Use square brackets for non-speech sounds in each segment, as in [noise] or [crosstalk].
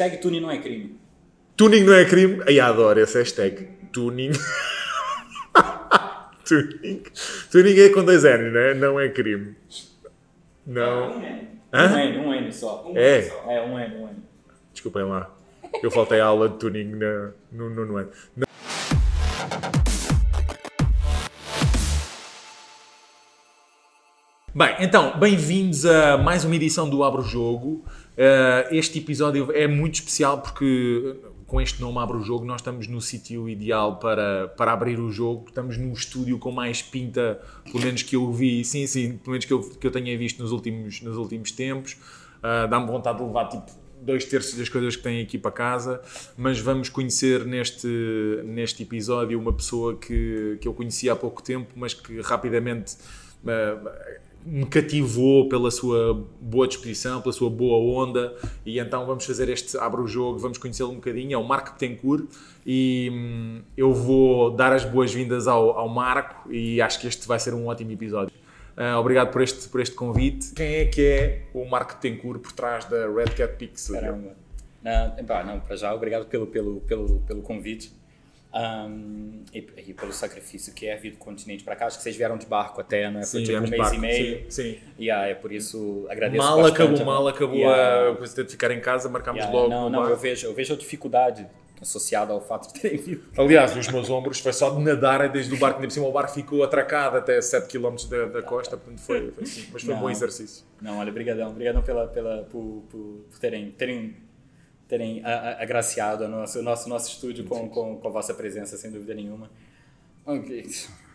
Hashtag tuning não é crime. Tuning não é crime? Ai, adoro esse hashtag. Tuning. [laughs] tuning. Tuning é com dois N, né? Não é crime. Não. Um N. Hã? Um N, um N só. Um É. N só. É, um N, um N. Desculpem lá. Eu faltei a aula de tuning na, no, no, no ano. Não. Bem, então, bem-vindos a mais uma edição do Abro Jogo. Uh, este episódio é muito especial porque, com este nome Abro Jogo, nós estamos no sítio ideal para, para abrir o jogo. Estamos num estúdio com mais pinta, pelo menos que eu vi, sim, sim, pelo menos que eu, que eu tenha visto nos últimos, nos últimos tempos. Uh, Dá-me vontade de levar tipo dois terços das coisas que têm aqui para casa, mas vamos conhecer neste, neste episódio uma pessoa que, que eu conheci há pouco tempo, mas que rapidamente uh, me cativou pela sua boa disposição, pela sua boa onda, e então vamos fazer este abre o jogo, vamos conhecê-lo um bocadinho, é o Marco Betancourt, e hum, eu vou dar as boas-vindas ao, ao Marco, e acho que este vai ser um ótimo episódio. Uh, obrigado por este, por este convite. Quem é que é o Marco Betancourt por trás da Red Cat Pix? Caramba. Não, não, para já, obrigado pelo, pelo, pelo, pelo convite um, e, e, pelo sacrifício que é vir do continente para cá. Acho que vocês vieram de barco até, não é? Foi Sim, tipo um mês de e barco. meio. Sim, sim. Yeah, é por isso agradeço Mal bastante. acabou, mal acabou Yeah. a coisa de ficar em casa, marcámos Yeah, logo. não, não, barco. eu vejo, eu vejo a dificuldade associada ao fato de terem [laughs] vindo. Aliás, os meus ombros foi só de nadar desde o barco, ainda por cima o barco ficou atracado até 7 km da, da costa, portanto foi, foi assim, mas foi um Não. bom exercício. Não, olha, brigadão, brigadão pela, pela, por, por, por terem, terem, terem agraciado o nosso, nosso, nosso estúdio com, com, com a vossa presença, sem dúvida nenhuma. Ok.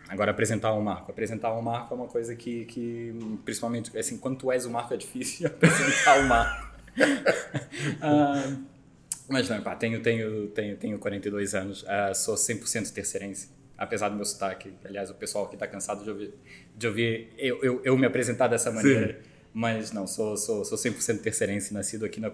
Agora, apresentar o Marco. Apresentar o Marco é uma coisa que, que principalmente, assim, quando tu és o Marco é difícil [laughs] apresentar o Marco. [laughs] Ah, mas não, pá, tenho, tenho, tenho, tenho 42 anos, ah, sou 100% terceirense, apesar do meu sotaque. Aliás, o pessoal aqui está cansado de ouvir, de ouvir eu, eu, eu me apresentar dessa maneira. Mas não, sou, sou, sou 100% terceirense, nascido aqui na,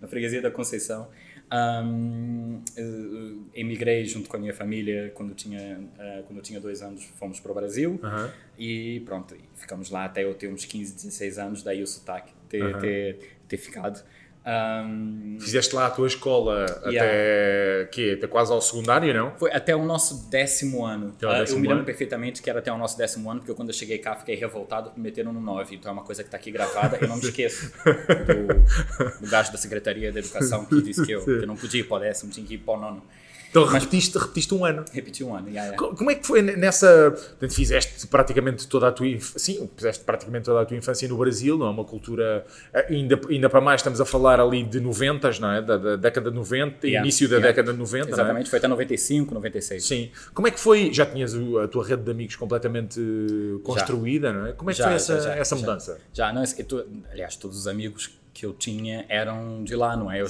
na freguesia da Conceição. Ahm, eh, emigrei junto com a minha família quando tinha, ah, quando eu tinha dois anos, fomos para o Brasil. Aham. E pronto, ficamos lá até eu ter uns 15, 16 anos, daí o sotaque ter, ter, ter ficado. Ahm, Fizeste lá a tua escola Yeah. até, quê? até quase ao secundário, não? Foi até o nosso décimo ano. Décimo eu me lembro ano. perfeitamente que era até o nosso décimo ano, porque quando eu cheguei cá fiquei revoltado meteram no 9. Então é uma coisa que está aqui gravada. Eu não me [laughs] esqueço do, do gajo da Secretaria da Educação que disse que eu, [laughs] que eu não podia ir para o décimo, tinha que ir para o nono. Então repetiste, repetiste um ano. Repeti um ano. Yeah, yeah. Co- Como é que foi nessa. Portanto, fizeste praticamente toda a tua. Sim, fizeste praticamente toda a tua infância no Brasil, não é? Uma cultura. eh, Ainda, ainda para mais, estamos a falar ali de 90, não é? Da, da década de 90, Yeah, início da década de 90, não é? Exatamente, foi até 95, 96. Sim. Como é que foi? Já tinhas a tua rede de amigos completamente eh, construída, não é? Como é que Já, foi essa, já, já, essa já. mudança? Já, não, aliás, todos os amigos que eu tinha eram de lá, não é? Eu,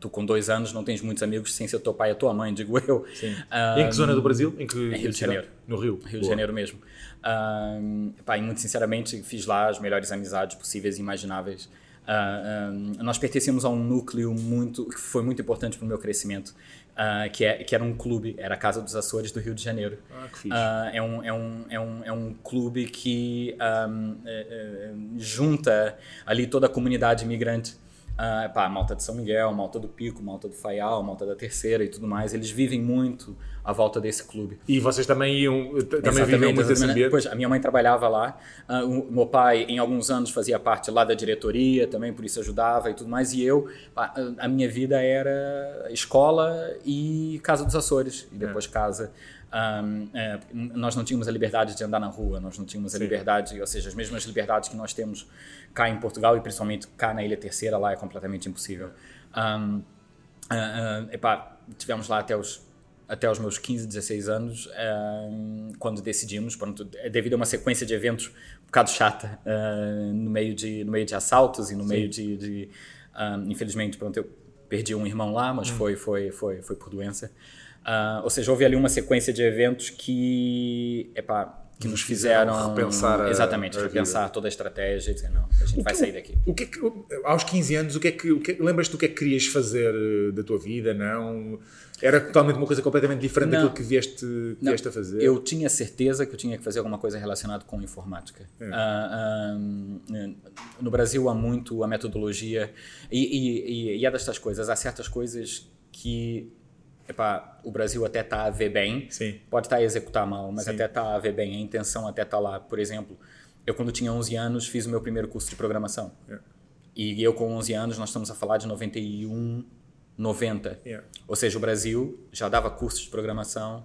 Tu com dois anos não tens muitos amigos sem ser o teu pai e a tua mãe, digo eu. Sim. Ah, em que zona do Brasil? Em que Rio de? Janeiro. No Rio. Rio de Boa. Janeiro mesmo. Ahm, pá, e muito sinceramente fiz lá as melhores amizades possíveis e imagináveis. Ah, ahm, nós pertencemos a um núcleo muito que foi muito importante para o meu crescimento, ah, que, é, que era um clube, era a Casa dos Açores do Rio de Janeiro. Ah, que fixe. Ah, é, um, é, um, é, um, é um clube que ahm, é, é, junta ali toda a comunidade imigrante. Ah, pá, Malta de São Miguel, Malta do Pico, Malta do Faial, Malta da Terceira e tudo mais. Eles vivem muito à volta desse clube. E vocês também iam. Também viviam muito esse ambiente? Pois, a minha mãe trabalhava lá, ah, o meu pai em alguns anos fazia parte lá da diretoria também, por isso ajudava e tudo mais, e eu, pá, a minha vida era escola e Casa dos Açores, e depois casa. Ahm, é, nós não tínhamos a liberdade de andar na rua, nós não tínhamos a liberdade, ou seja, as mesmas liberdades que nós temos cá em Portugal e principalmente cá na Ilha Terceira, lá é completamente impossível. Ahm, ah, ah, epá, tivemos lá até os até os meus 15, 16 anos, ahm, quando decidimos, pronto, devido a uma sequência de eventos um bocado chata, ah, no, meio de, no meio de assaltos e no meio de, de infelizmente, pronto, eu perdi um irmão lá, mas foi, foi, foi, foi por doença. Ah, ou seja, houve ali uma sequência de eventos que, epá, que nos fizeram repensar a- exatamente a repensar toda a estratégia e dizer não, a gente vai sair daqui. O que é que, aos 15 anos, o que é que, o que é- lembras-te do que é que querias fazer eh, da tua vida? Não? Era totalmente uma coisa completamente diferente Não. daquilo que vieste, que vieste a fazer? Eu tinha certeza que eu tinha que fazer alguma coisa relacionada com informática. É. Ah, ah, no Brasil há muito a metodologia e, e, e, e é destas coisas. Há certas coisas que epá, o Brasil até está a ver bem, Sim. pode estar a executar mal, mas Sim. até está a ver bem, a intenção até está lá. Por exemplo, eu quando tinha 11 anos fiz o meu primeiro curso de programação. É. E eu com 11 anos, nós estamos a falar de 91, 90. Yeah. Ou seja, o Brasil já dava cursos de programação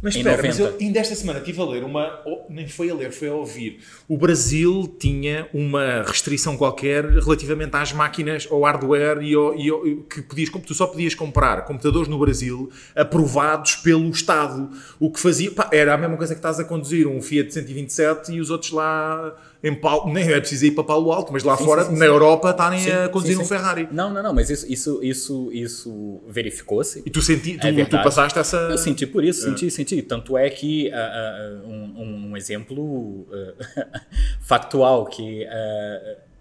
Mas em espera, mas 90. eu ainda esta semana estive a ler uma. ou- Nem foi a ler, foi a ouvir. O Brasil tinha uma restrição qualquer relativamente às máquinas, ao hardware e, ao, e ao- que podias, tu só podias comprar computadores no Brasil aprovados pelo Estado. O que fazia. pá, era a mesma coisa que estás a conduzir um Fiat 127 e os outros lá em Paulo. Nem é preciso ir para Paulo Alto, mas lá Sim, fora, sim, sim, na. Europa, estarem a conduzir um. Ferrari. Não, não, não, mas isso, isso, isso, isso verificou-se. E tu, senti, tu, É tu passaste essa. Eu senti por isso, senti, senti. Tanto é que ah, ah, um, um exemplo ah, [laughs] factual que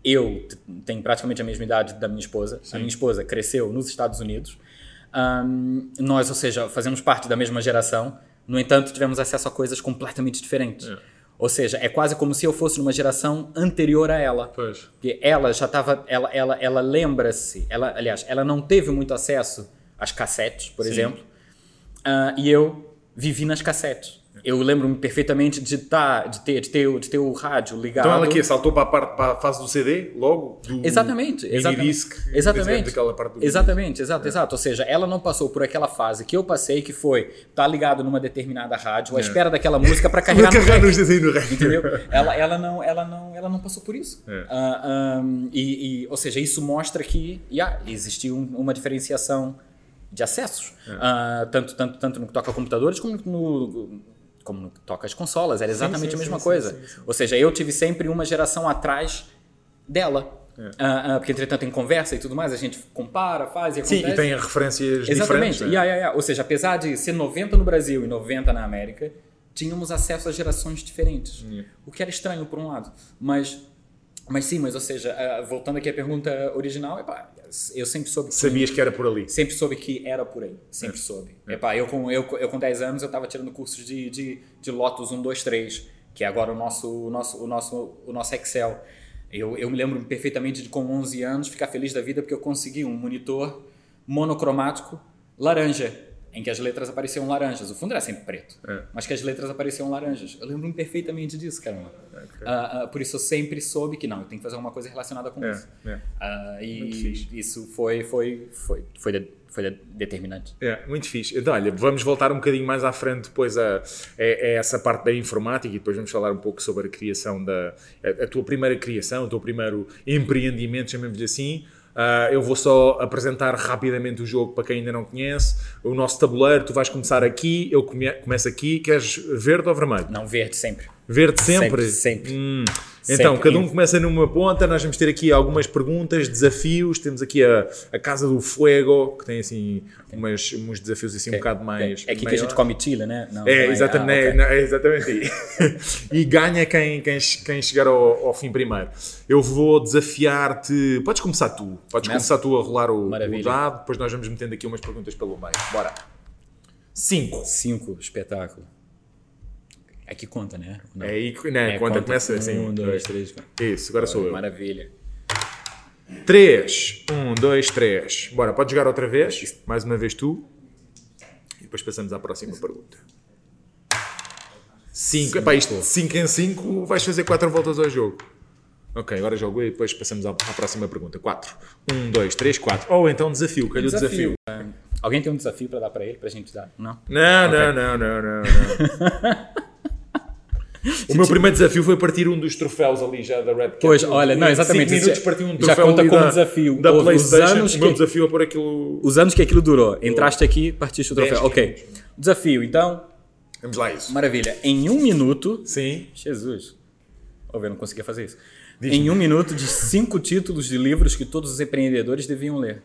eu tenho praticamente a mesma idade da minha esposa. A minha esposa cresceu nos Estados Unidos. Ahm, nós, ou seja, fazemos parte da mesma geração. No entanto, tivemos acesso a coisas completamente diferentes. Ou seja, é quase como se eu fosse numa geração anterior a ela. Pois. Porque ela já estava, ela, ela, ela lembra-se, ela, aliás, ela não teve muito acesso às cassetes, por exemplo, Ah, e eu vivi nas cassetes. Eu lembro-me perfeitamente de, tá, de, ter, de, ter, o- de ter o rádio ligado. Então ela aqui saltou para a, parte, para a fase do CD, logo? Do Exatamente, exatamente. minidisc, exatamente. daquela parte do exatamente, exato, exato. Ou seja, ela não passou por aquela fase que eu passei, que foi estar ligado numa determinada rádio, à espera daquela música para [laughs] carregar no nos desenhos no rec. Entendeu? [laughs] Ela, ela, não, ela, não, ela não passou por isso. É. Ah, ahm, e, e, ou seja, isso mostra que yeah, existiu um- uma diferenciação de acessos. É. Ah, tanto, tanto, tanto no que toca a computadores como no, como toca as consolas. Era exatamente sim, a mesma sim, coisa. sim, sim, Ou seja, eu tive sempre uma geração atrás dela. É. Ah, ah, porque, entretanto, em conversa e tudo mais, a gente compara, faz e Sim, acontece. e tem referências Exatamente. diferentes. né? Yeah, yeah, yeah. Ou seja, apesar de ser 90 no Brasil e 90 na América, tínhamos acesso a gerações diferentes. Yeah. O que era estranho, por um lado. Mas, mas sim, mas ou seja, voltando aqui à pergunta original, epá, eu sempre soube que, Sabias que era por ali. sempre soube que era por aí. Sempre soube. Epá, eu, com, eu, eu com 10 anos eu estava tirando cursos de, de, de Lotus 1, 2, 3, que é agora o nosso, o nosso, o nosso, o nosso Excel. Eu, eu me lembro perfeitamente de com 11 anos ficar feliz da vida porque eu consegui um monitor monocromático laranja, em que as letras apareciam laranjas. O fundo era sempre preto, É. mas que as letras apareciam laranjas. Eu lembro-me perfeitamente disso, caramba. Ah, ah, por isso eu sempre soube que não, eu tenho que fazer alguma coisa relacionada com É, isso. é. Muito e isso foi, foi, foi, foi, de- foi de- determinante. É, muito fixe. Então, olha, vamos voltar um bocadinho mais à frente depois a, a- a essa parte da informática e depois vamos falar um pouco sobre a criação da... A, a tua primeira criação, o teu primeiro empreendimento, chamemos-lhe assim. Ah, eu vou só apresentar rapidamente o jogo para quem ainda não conhece. O nosso tabuleiro, tu vais começar aqui, eu come- começo aqui. Queres verde ou vermelho? Não, verde sempre. Verde sempre? Sempre, sempre. Hum. Sempre. Então, cada um começa numa ponta, nós vamos ter aqui algumas perguntas, desafios, temos aqui a, a Casa do Fuego, que tem assim umas, uns desafios assim um bocado mais... É aqui que a maior. gente come chile, né? Não, É, não ah, exatamente, ok. é, não, é exatamente aí. [laughs] e ganha quem, quem, quem chegar ao, ao fim primeiro. Eu vou desafiar-te. Podes começar tu. Podes Começo? começar tu a rolar o, o dado, depois nós vamos metendo aqui umas perguntas pelo meio. Bora. 5. Cinco, espetáculo. Aqui conta, né? Não. É aí que né, conta, começa assim. Um, dois, três. quatro. Isso, agora sou eu. Maravilha. 3. 1, 2, 3. Bora, pode jogar outra vez. Mais uma vez tu. E depois passamos à próxima pergunta. 5. Epá, isto 5 em 5 vais fazer 4 voltas ao jogo. Ok, agora jogo e depois passamos à, à próxima pergunta. 4. 1, 2, 3, 4. Ou então desafio. Calhou o desafio. Ah, Alguém tem um desafio para dar para ele, para a gente dar? Não? Não, Ok. não, não, não, não, não. [laughs] [laughs] O meu primeiro desafio foi partir um dos troféus ali já da Red Cat. Pois, olha, não, exatamente, cinco minutos já- parti um já troféu conta ali como da, desafio. Da Os PlayStation. anos o meu que- desafio é pôr aquilo. Os anos que aquilo durou. Entraste aqui, partiste o troféu. 10 Ok. Desafio, então. Vamos lá, isso. Maravilha. Em um minuto. Sim. Jesus. Ó, eu não conseguia fazer isso. Em um minuto, de cinco títulos de livros que todos os empreendedores deviam ler.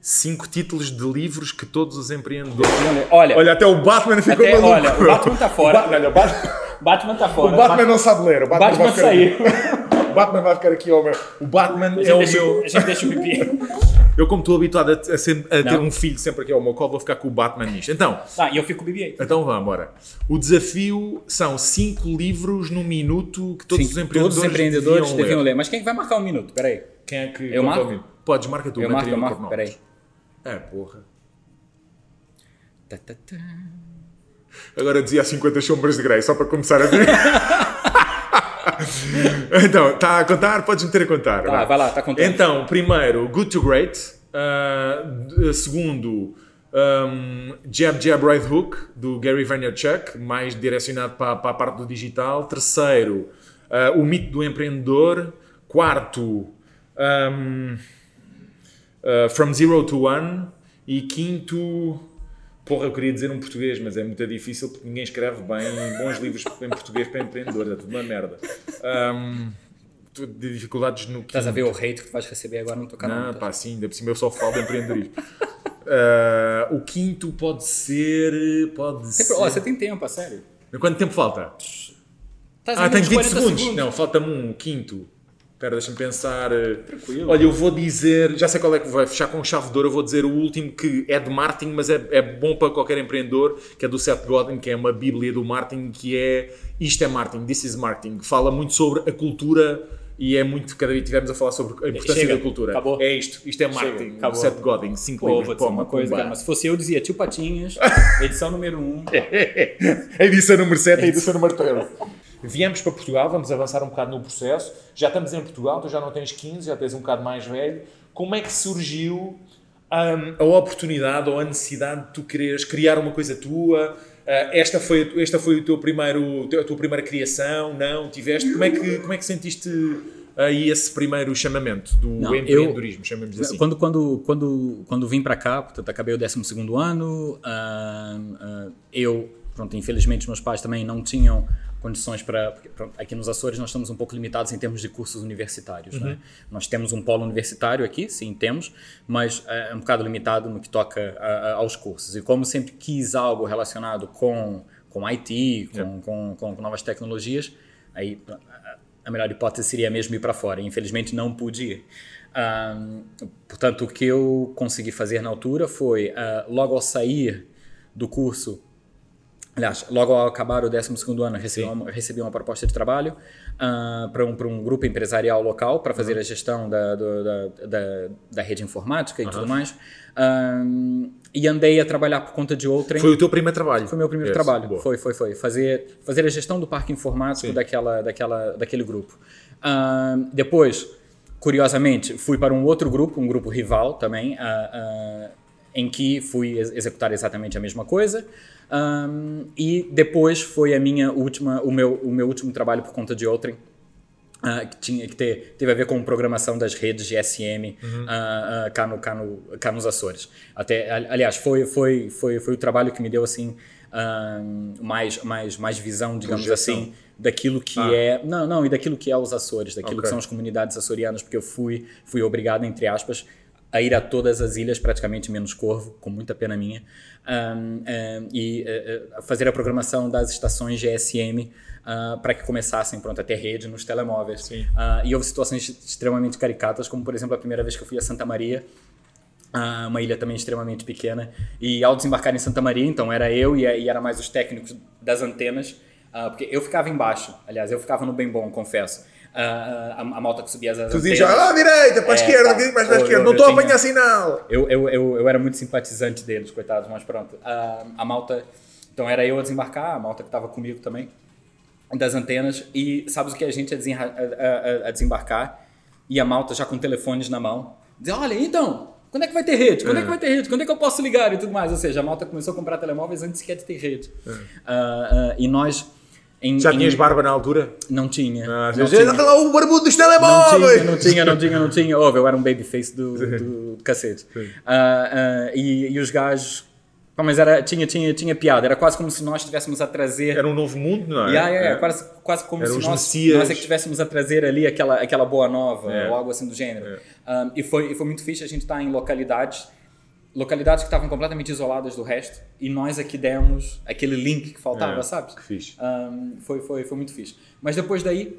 Cinco títulos de livros que todos os empreendedores. Deviam ler. Olha, Olha, até o Batman ficou até, maluco. olha, o Batman tá fora. O Batman, olha, o Batman, Batman tá O fora. Batman não sabe ler. O Batman, Batman vai ficar saiu. O Batman vai ficar aqui ao meu. O Batman é o deixa, meu. a gente deixa o pipi. [laughs] Eu, como estou habituado a, a ser- a ter um filho sempre aqui ao meu colo, vou ficar com o Batman nisto. Então, Tá, e eu fico com o BB-8. então vamos, ora. O desafio são cinco livros num minuto que todos Sim, os empreendedores, todos os empreendedores deviam deviam ler. ler. Mas quem é que vai marcar um minuto? Peraí. Quem é que. Eu é o marco? minuto? Podes, marca tu. Eu marco, eu marco. Cornol. Peraí. É, porra. Tá, tá, tá. Agora dizia as 50 sombras de Grey, só para começar a ver. [laughs] então, está a contar? Podes meter a contar. Tá, vai lá, tá contando. Então, primeiro, Good to Great. Uh, segundo, um, Jab Jab Right Hook, do Gary Vaynerchuk, mais direcionado para, para a parte do digital. Terceiro, uh, O Mito do Empreendedor. Quarto, um, uh, From Zero to One. E quinto, porra, eu queria dizer um português, mas é muito difícil porque ninguém escreve bem bons livros em português para empreendedor, é tudo uma merda. Um, de dificuldades no Estás a quinto. ver o hate que tu vais receber agora no teu canal. Não, pá, sim, ainda por cima eu só falo de empreendedorismo. Ah, o quinto pode ser. Pode ser. Ó, você tem tempo, a sério. Quanto tempo falta? Ah, nos 20 40 segundos. Não, falta-me um, o quinto. Espera, deixa-me pensar. Tranquilo. Olha, eu vou dizer. Já sei qual é que vai fechar com chave de ouro. Eu vou dizer o último que é de marketing, mas é, é bom para qualquer empreendedor, que é do Seth Godin, que é uma bíblia do marketing, que é Isto é Marketing, This is Marketing. Fala muito sobre a cultura. E é muito, cada vez tivemos a falar sobre a importância Chega, da cultura. acabou. É isto, isto é marketing. Chega, acabou. Seth Godin, 5 Pô, livros. Poma, uma coisa, cara, mas se fosse eu, dizia Tio Patinhas, [laughs] edição número 1. Um. Edição número 7 e a edição número 13. Viemos para Portugal, vamos avançar um bocado no processo. Já estamos em Portugal, tu já não tens 15, já tens um bocado mais velho. Como é que surgiu hum, a oportunidade ou a necessidade de tu quereres criar uma coisa tua? Ah, esta foi, esta foi o teu primeiro, a tua primeira criação? Não? Tiveste? Como é que, como é que sentiste aí esse primeiro chamamento do Não, eu- empreendedorismo, chamamos assim? Quando, quando, quando, quando vim para cá, portanto, acabei o 12 ano, ah, ah, eu, pronto, infelizmente, meus pais também não tinham condições para. Aqui nos Açores nós estamos um pouco limitados em termos de cursos universitários. Né? Nós temos um polo universitário aqui, sim, temos, mas ah, é um bocado limitado no que toca a- a- aos cursos. E como sempre quis algo relacionado com, com IT, com, com, com, com novas tecnologias, aí a- melhor hipótese seria mesmo ir para fora. Infelizmente não pude ir. Ahm, portanto, o que eu consegui fazer na altura foi, ah, logo ao sair do curso, aliás, logo ao acabar o 12º ano, recebi uma, recebi uma proposta de trabalho para um, um grupo empresarial local para fazer a gestão da, do- da, da, da rede informática e tudo mais. Ahm, e andei a trabalhar por conta de outrem. Foi o teu primeiro trabalho? Foi o meu primeiro Yes, trabalho. boa. Foi, foi, foi. Fazer, fazer a gestão do parque informático daquela, daquela, daquele grupo. Ahn, depois, curiosamente, fui para um outro grupo, um grupo rival também, ah, ah, em que fui ex- executar exatamente a mesma coisa. Ahn, e depois foi a minha última, o meu, o meu último trabalho por conta de outrem. Ah, que tinha que ter teve a ver com programação das redes GSM ah, ah, cá, no, cá, no, cá nos Açores até ali- aliás foi foi foi foi o trabalho que me deu assim mais mais mais visão digamos Projeção. assim daquilo que Ah. é não não e daquilo que é os Açores daquilo Ok. que são as comunidades açorianas porque eu fui fui obrigado entre aspas a ir a todas as ilhas, praticamente menos Corvo, com muita pena minha, ahm, ahm, e eh, fazer a programação das estações GSM ah, para que começassem pronto, a ter rede nos telemóveis. Ah, e houve situações extremamente caricatas, como por exemplo a primeira vez que eu fui a Santa Maria, ah, uma ilha também extremamente pequena. E ao desembarcar em Santa Maria, então era eu e, e era mais os técnicos das antenas, porque eu ficava embaixo, aliás, eu ficava no bem bom, confesso. A, a malta que subia as Tu antenas. dizes, ah, à direita, para a É, esquerda, bocadinho mais para a esquerda. eu- Não estou a apanhar sinal. Eu, eu, eu, eu era muito simpatizante deles, coitados, mas pronto. A, a malta. Então era eu a desembarcar, a malta que estava comigo também, das antenas. E sabes o que a gente a, a- desembarcar? E a malta já com telefones na mão. Dizer: olha, então, quando é que vai ter rede? Quando é. que vai ter rede? Quando é que eu posso ligar e tudo mais? Ou seja, a malta começou a comprar telemóveis antes sequer de ter rede. Ah, ah, e nós. Em, Já em- tinhas barba na altura? Não tinha. Ah, não tinha. lá o barbudo dos Não telemóveis! tinha, não tinha, não tinha, não tinha. Óbvio, eu era um babyface do, [laughs] do, cacete. Ah, ah, e, e os gajos. Pá, mas era, tinha, tinha, tinha piada. Era quase como se nós estivéssemos a trazer. Era um novo mundo, não é? Yeah, yeah, yeah, É. quase, quase como Eram se nós, nós é que estivéssemos a trazer ali aquela, aquela boa nova É. ou algo assim do gênero. Um, e, foi, e foi muito fixe a gente estar em localidades localidades que estavam completamente isoladas do resto e nós aqui demos aquele link que faltava, É, sabe? que fixe. Um, foi, foi, foi muito fixe. Mas depois daí,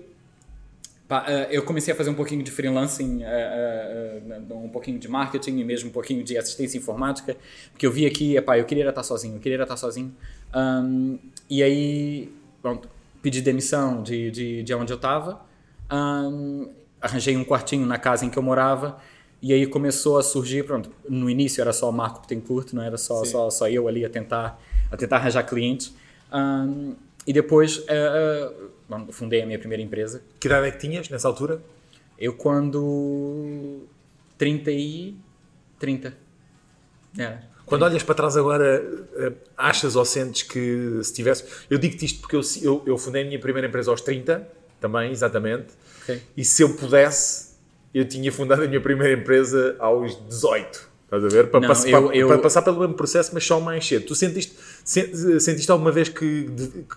pá, eh, eu comecei a fazer um pouquinho de freelancing, eh, eh, um pouquinho de marketing e mesmo um pouquinho de assistência informática, porque eu vi aqui, epá, eu queria estar sozinho, eu queria estar sozinho. Um, e aí, pronto, pedi demissão de, de, de onde eu estava, arranjei um quartinho na casa em que eu morava, e aí começou a surgir, pronto, no início era só o Marco Bittencourt, não era só, só, só eu ali a tentar, a tentar arranjar clientes. Um, e depois eh, bom, fundei a minha primeira empresa. Que idade é que tinhas nessa altura? Eu quando 30 e 30. Era. Quando olhas para trás agora, eh, achas ou sentes que se tivesse. Eu digo-te isto porque eu, eu, eu fundei a minha primeira empresa aos 30, também, exatamente. Ok. E se eu pudesse, eu tinha fundado a minha primeira empresa aos 18. Estás a ver? Para, Não, pass- eu- eu- para passar pelo mesmo processo, mas só mais cedo. Tu sentiste, sen- sentiste alguma vez que,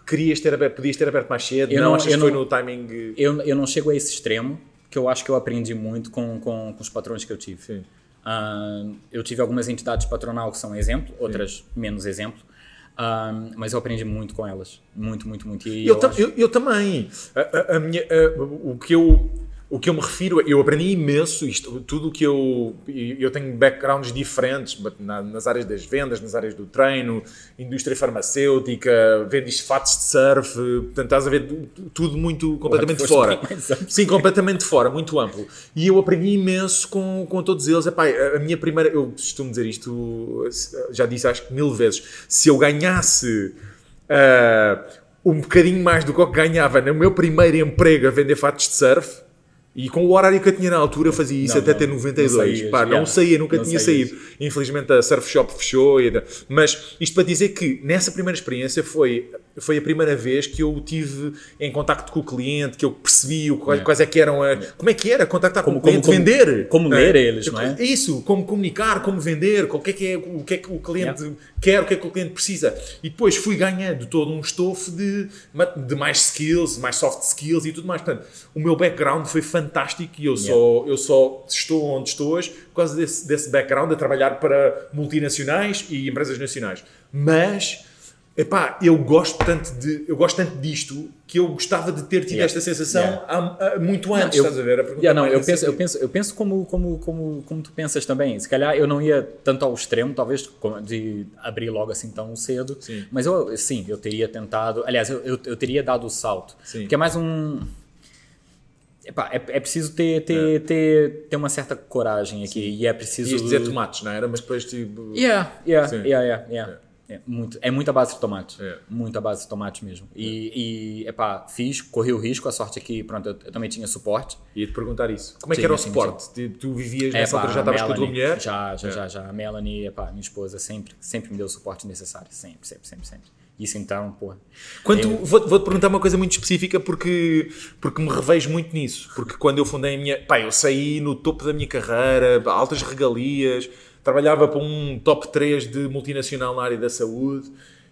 querias ter aberto, podias ter aberto mais cedo? Eu não, não- achas que foi não- no timing. Eu, eu não chego a esse extremo, que eu acho que eu aprendi muito com, com, com os patrões que eu tive. Sim. Ah, eu tive algumas entidades patronal que são exemplo, outras menos exemplo. Ah, mas eu aprendi muito com elas. Muito, muito, muito. Eu, eu acho- eu- eu também. A, a- a minha, o, que eu, o que eu me refiro, eu aprendi imenso isto, tudo o que eu. Eu tenho backgrounds diferentes nas áreas das vendas, nas áreas do treino, indústria farmacêutica, vendes fatos de surf, portanto estás a ver tu- tudo muito completamente fora. Sim, completamente fora, muito amplo. E eu aprendi imenso com, com todos eles. Epá, a a minha primeira, eu costumo dizer isto, já disse acho que mil vezes, se eu ganhasse ah, um bocadinho mais do que eu ganhava no meu primeiro emprego a vender fatos de surf, e com o horário que eu tinha na altura, fazia isso Não, até não, ter não 92. saías, Pá, não yeah. saía, nunca Não tinha saías. saído. Infelizmente a Surf Shop fechou. e- Mas isto para dizer que nessa primeira experiência foi, foi a primeira vez que eu tive em contacto com o cliente, que eu percebi o, quais, quais é que eram. a- como é que era contactar Como- com o cliente, como- como- vender. como ler eles, não é? Isso, como comunicar, como vender, o que é que, é, o, que, é que o cliente quer, o que é que o cliente precisa. E depois fui ganhando todo um estofo de, de mais skills, mais soft skills e tudo mais. Portanto, o meu background foi fantástico e eu, só, eu só estou onde estou hoje por causa desse, desse background a trabalhar para multinacionais e empresas nacionais. Mas, epá, eu gosto tanto, de, eu gosto tanto disto que eu gostava de ter tido Yeah. esta sensação Yeah. há- há muito antes, eu- estás a ver? A Yeah, não, eu penso, eu penso, eu penso como, como, como, como tu pensas também. Se calhar eu não ia tanto ao extremo, talvez, de abrir logo assim tão cedo. Sim. Mas eu, sim, eu teria tentado. Aliás, eu, eu, eu teria dado o salto. Sim. Porque é mais um. Epá, é, é preciso ter, ter, ter, ter uma certa coragem aqui. E é preciso. Ias dizer tomates, não era? Mas depois tipo. Yeah, yeah, Sim. yeah, yeah, yeah. É, muito, é muita base de tomate. É. Muita base de tomate mesmo. E, e epá, fiz, corri o risco, a sorte é que pronto, eu, eu também tinha suporte. Ia-te perguntar isso. Como é que Sim, era o sim, suporte? Tu- Tu vivias É, nessa altura, já a estavas com a tua mulher? Já, já, É. já, já. A Melanie, epá, minha esposa, sempre, sempre me deu o suporte necessário. Sempre, sempre, sempre, sempre. Isso então, pô. Quando, eu- vou- Vou-te perguntar uma coisa muito específica porque, porque me revejo muito nisso. Porque quando eu fundei a minha. Pá, eu saí no topo da minha carreira, altas regalias, trabalhava para um top 3 de multinacional na área da saúde.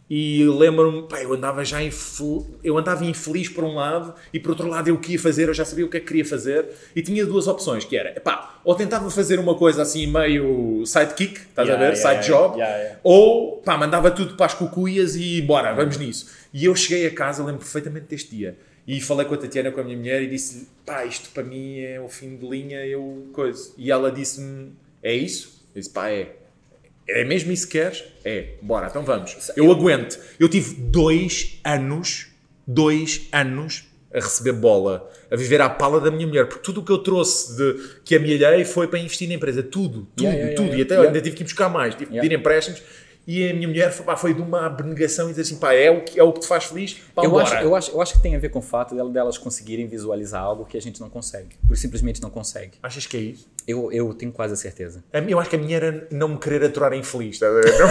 E lembro-me, pá, eu andava já infel... eu andava infeliz por um lado e por outro lado eu o que ia fazer, eu já sabia o que é que queria fazer e tinha duas opções, que era, epá, ou tentava fazer uma coisa assim meio sidekick, estás Yeah, a ver, yeah, side job, yeah. ou pá, mandava tudo para as cucuias e bora, vamos nisso. E eu cheguei a casa, lembro perfeitamente deste dia, e falei com a Tatiana, com a minha mulher, e disse-lhe, pá, isto para mim é o fim de linha, eu coisa. E ela disse-me, é isso? Eu disse, pá, é. É mesmo isso que queres? É, bora, então vamos. Eu aguento. Eu tive dois anos, dois anos a receber bola, a viver à pala da minha mulher, porque tudo o que eu trouxe de que amelhei foi para investir na empresa, tudo, tudo, Yeah, yeah, tudo. yeah, E até ainda tive que buscar mais, tive que pedir empréstimos. E a minha mulher foi, pá, foi de uma abnegação e dizer assim, pá, é o que, é o que te faz feliz, pá, Eu acho, eu, acho, eu acho que tem a ver com o fato dela- delas conseguirem visualizar algo que a gente não consegue. Porque simplesmente não consegue. Achas que é isso? Eu, eu tenho quase a certeza. A Eu acho que a minha era não me querer aturar infeliz, a ver? Não,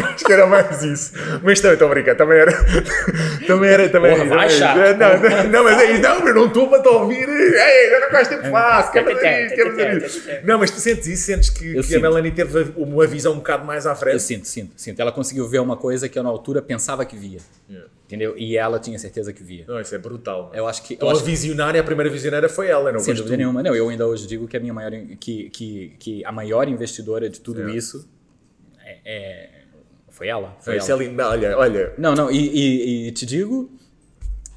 [laughs] acho que era mais isso. Mas também estou a brincar, também era. [laughs] Também era. Também, Porra, vai, chato. não, não, não, mas é isso. Não, eu não estou para te ouvir. Ei, eu não gosto de fácil, quero fazer isto, quero fazer isto. Não, mas tu sentes isso, sentes que, Eu que a. Melanie teve uma visão um bocado mais à Eu frente. sinto, sinto, sinto. Ela conseguiu ver uma coisa que eu na altura pensava que via. Entendeu? E ela tinha certeza que via. Não, isso é brutal. Eu acho que. Eu Então a acho que visionária, a primeira visionária foi ela, não sem dúvida nenhuma. Não, eu ainda hoje digo que a minha maior. Que, que, que a maior investidora de tudo É. isso é, foi ela. Foi Isso ela. é. Olha, olha. Não, não, e, e- e te digo,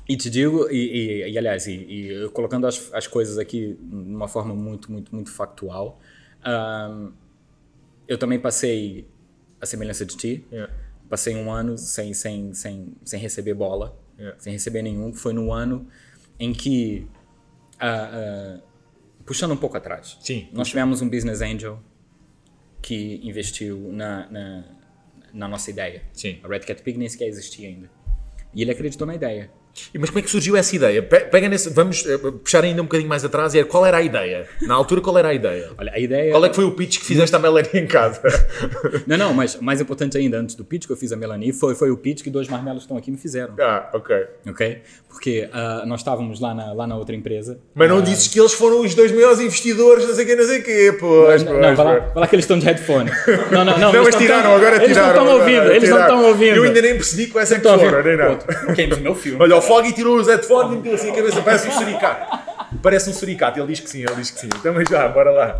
e te digo, e, e- aliás, e, colocando as, as coisas aqui de uma forma muito, muito, muito factual, ahm, eu também passei a semelhança de ti, Yeah. passei um ano sem, sem, sem, sem receber bola, Yeah. sem receber nenhum, foi no ano em que, ah, ah, puxando um pouco atrás, Sim. nós tivemos um business angel que investiu na, na, na nossa ideia. Sim. A Red Cat Pig nem sequer existia ainda. E ele acreditou na ideia. Mas como é que surgiu essa ideia? Pe- Pega nesse, vamos eh, puxar ainda um bocadinho mais atrás e é qual era a ideia? Na altura, qual era a ideia? Olha, a ideia. Qual é que foi o pitch que fizeste à Melanie em casa? [laughs] Não, não, mas mais importante ainda, antes do pitch que eu fiz a Melanie, foi, foi o pitch que dois marmelos que estão aqui me fizeram. ah, ok. Ok? Porque ah, nós estávamos lá na, lá na outra empresa. Mas não Ah, disses que eles foram os dois maiores investidores, não sei o quê, não sei o quê, pois, Não, pois, não, vai lá, pois. vai lá que eles estão de headphone. [laughs] Não, não, não. Não, eles mas não tiraram, tão- agora Eles tiraram. não estão agora ouvindo, eles não tiraram. estão ouvindo. Eu ainda nem percebi qual essa é que Estão foram, ouvindo. nem nada. Queimos o meu filme. Olha, Foggy tirou os headphones e meteu assim a cabeça, parece um suricato. Parece um suricato, ele diz que sim, ele diz que sim. Então, mas já, bora lá.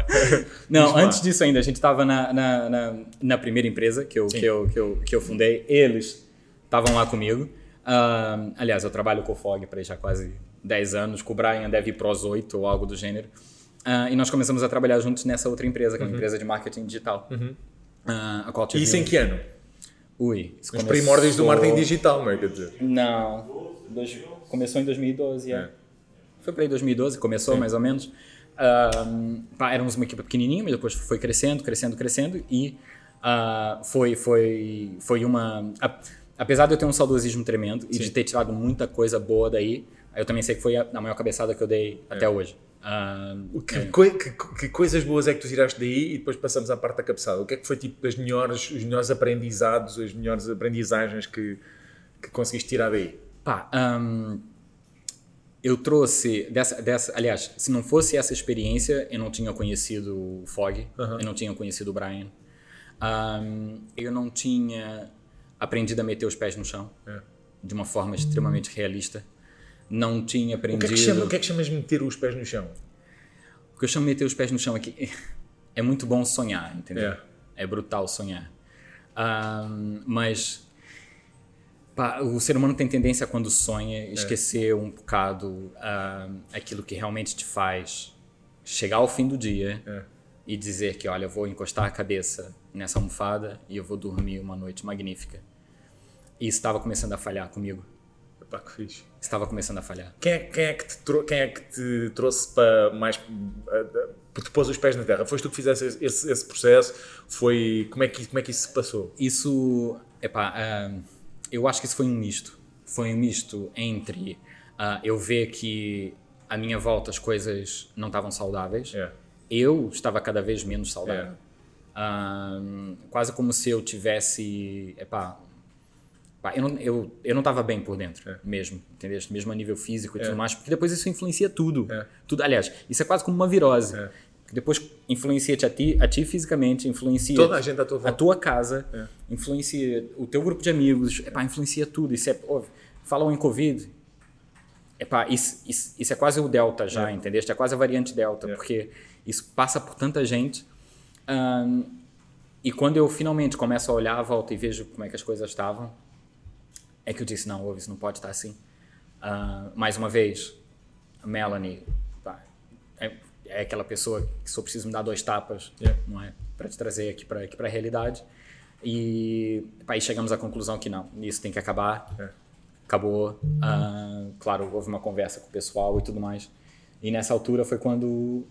Não, antes disso ainda, a gente estava na, na, na, na primeira empresa que eu, que, eu, que, eu, que eu fundei. Eles estavam lá comigo. Ah, aliás, eu trabalho com o Fog para já quase 10 anos. Com o Brian deve ir para os 8 ou algo do gênero. Ah, e nós começamos a trabalhar juntos nessa outra empresa, que é uma empresa de marketing digital. Ah, a qual E isso em que ano? Ui, Os começou- primórdios do marketing digital, não é? Quer dizer. Não, dois- começou em 2012, é. É. Foi para aí 2012, começou mais ou menos. Ahm, pá, éramos uma equipe pequenininha, mas depois foi crescendo, crescendo, crescendo e ah, foi, foi, foi uma... a- apesar de eu ter um saudosismo tremendo e de ter tirado muita coisa boa daí, eu também sei que foi a, a maior cabeçada que eu dei até hoje. O Que, é. coi- que- que coisas boas é que tu tiraste daí e depois passamos à parte da cabeçada? O que é que foi tipo as melhores, os melhores aprendizados, as melhores aprendizagens que, que conseguiste tirar daí? Pá, hum, eu trouxe dessa, dessa. Aliás, se não fosse essa experiência, eu não tinha conhecido o Fog, eu não tinha conhecido o Brian, Hum, eu não tinha aprendido a meter os pés no chão É. de uma forma extremamente realista. Não tinha O aprendido. que, é que chama, o que é que chamas de meter os pés no chão? O que eu chamo de meter os pés no chão aqui é muito bom sonhar, entendeu? É. É, brutal sonhar. Ahm, mas o ser humano tem tendência quando É. sonha esquecer um bocado ahm, aquilo que realmente te faz chegar ao fim do dia É. e dizer que, olha, eu vou encostar a cabeça nessa almofada e eu vou dormir uma noite magnífica. E estava começando a falhar comigo. Epá, que fixe. Estava começando a falhar. Quem é, quem, é que te trou- quem é que te trouxe para mais. uh, te pôs os pés na terra? Foste tu que fizeste esse, esse- processo? Foi. Como é, que, como é que isso se passou? Isso, epá, ah, eu acho que isso foi um misto. Foi um misto entre ah, eu ver que à minha volta as coisas não estavam saudáveis, É. eu estava cada vez menos saudável. É. Ah, quase como se eu tivesse, epá, pá, eu não eu, eu não estava bem por dentro É. mesmo, entendeste? Mesmo a nível físico e tudo mais, porque depois isso influencia tudo. Tudo. Aliás, isso é quase como uma virose. É. que Depois influencia-te a ti, a ti fisicamente, influencia Toda a gente à tua a volta. tua casa, É. influencia o teu grupo de amigos, epá, influencia tudo. Isso é, ó, falam em Covid, epá, isso, isso, isso é quase o Delta já, É. entendeste? É quase a variante Delta, É. porque isso passa por tanta gente. ahn, e quando eu finalmente começo a olhar à volta e vejo como é que as coisas estavam, é que eu disse, não, ouve, isso não pode estar assim. Ah, mais uma vez, a Melanie é, é aquela pessoa que só precisa me dar dois tapas, Yeah. não é? Para te trazer aqui para aqui a realidade. E aí chegamos à conclusão que não, isso tem que acabar. É. Acabou. Ah, claro, houve uma conversa com o pessoal e tudo mais. E nessa altura foi quando,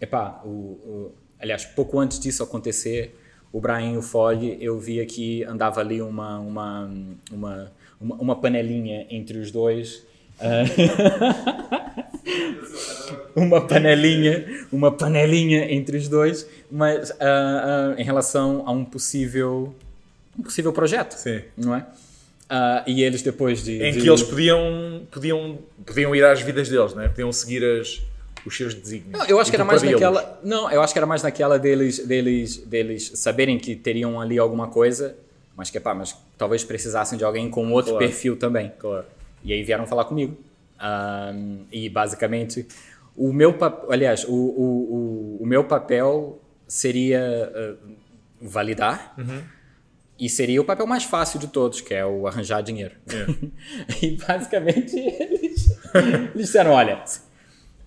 epá, o, o, aliás, pouco antes disso acontecer, o Brian e o Fog, eu via que andava ali uma, uma, uma, uma, uma panelinha entre os dois. Ah, [laughs] [laughs] uma panelinha, uma panelinha entre os dois, mas ah, ah, em relação a um possível, um possível projeto, Sim. não é? Ah, e eles depois de, Em de- que eles podiam, podiam, podiam ir às vidas deles, não é? Podiam seguir as, os seus desígnios. Não, eu acho E que era mais naquela. Não, eu acho que era mais naquela deles, deles, deles saberem que teriam ali alguma coisa, mas que pá, mas talvez precisassem de alguém com outro Claro. perfil também. Claro. E aí vieram falar comigo. Ahm, e basicamente, o meu papel, aliás, o, o, o, o meu papel seria ah, validar, E seria o papel mais fácil de todos, que é o arranjar dinheiro. [laughs] e basicamente eles, eles disseram: olha,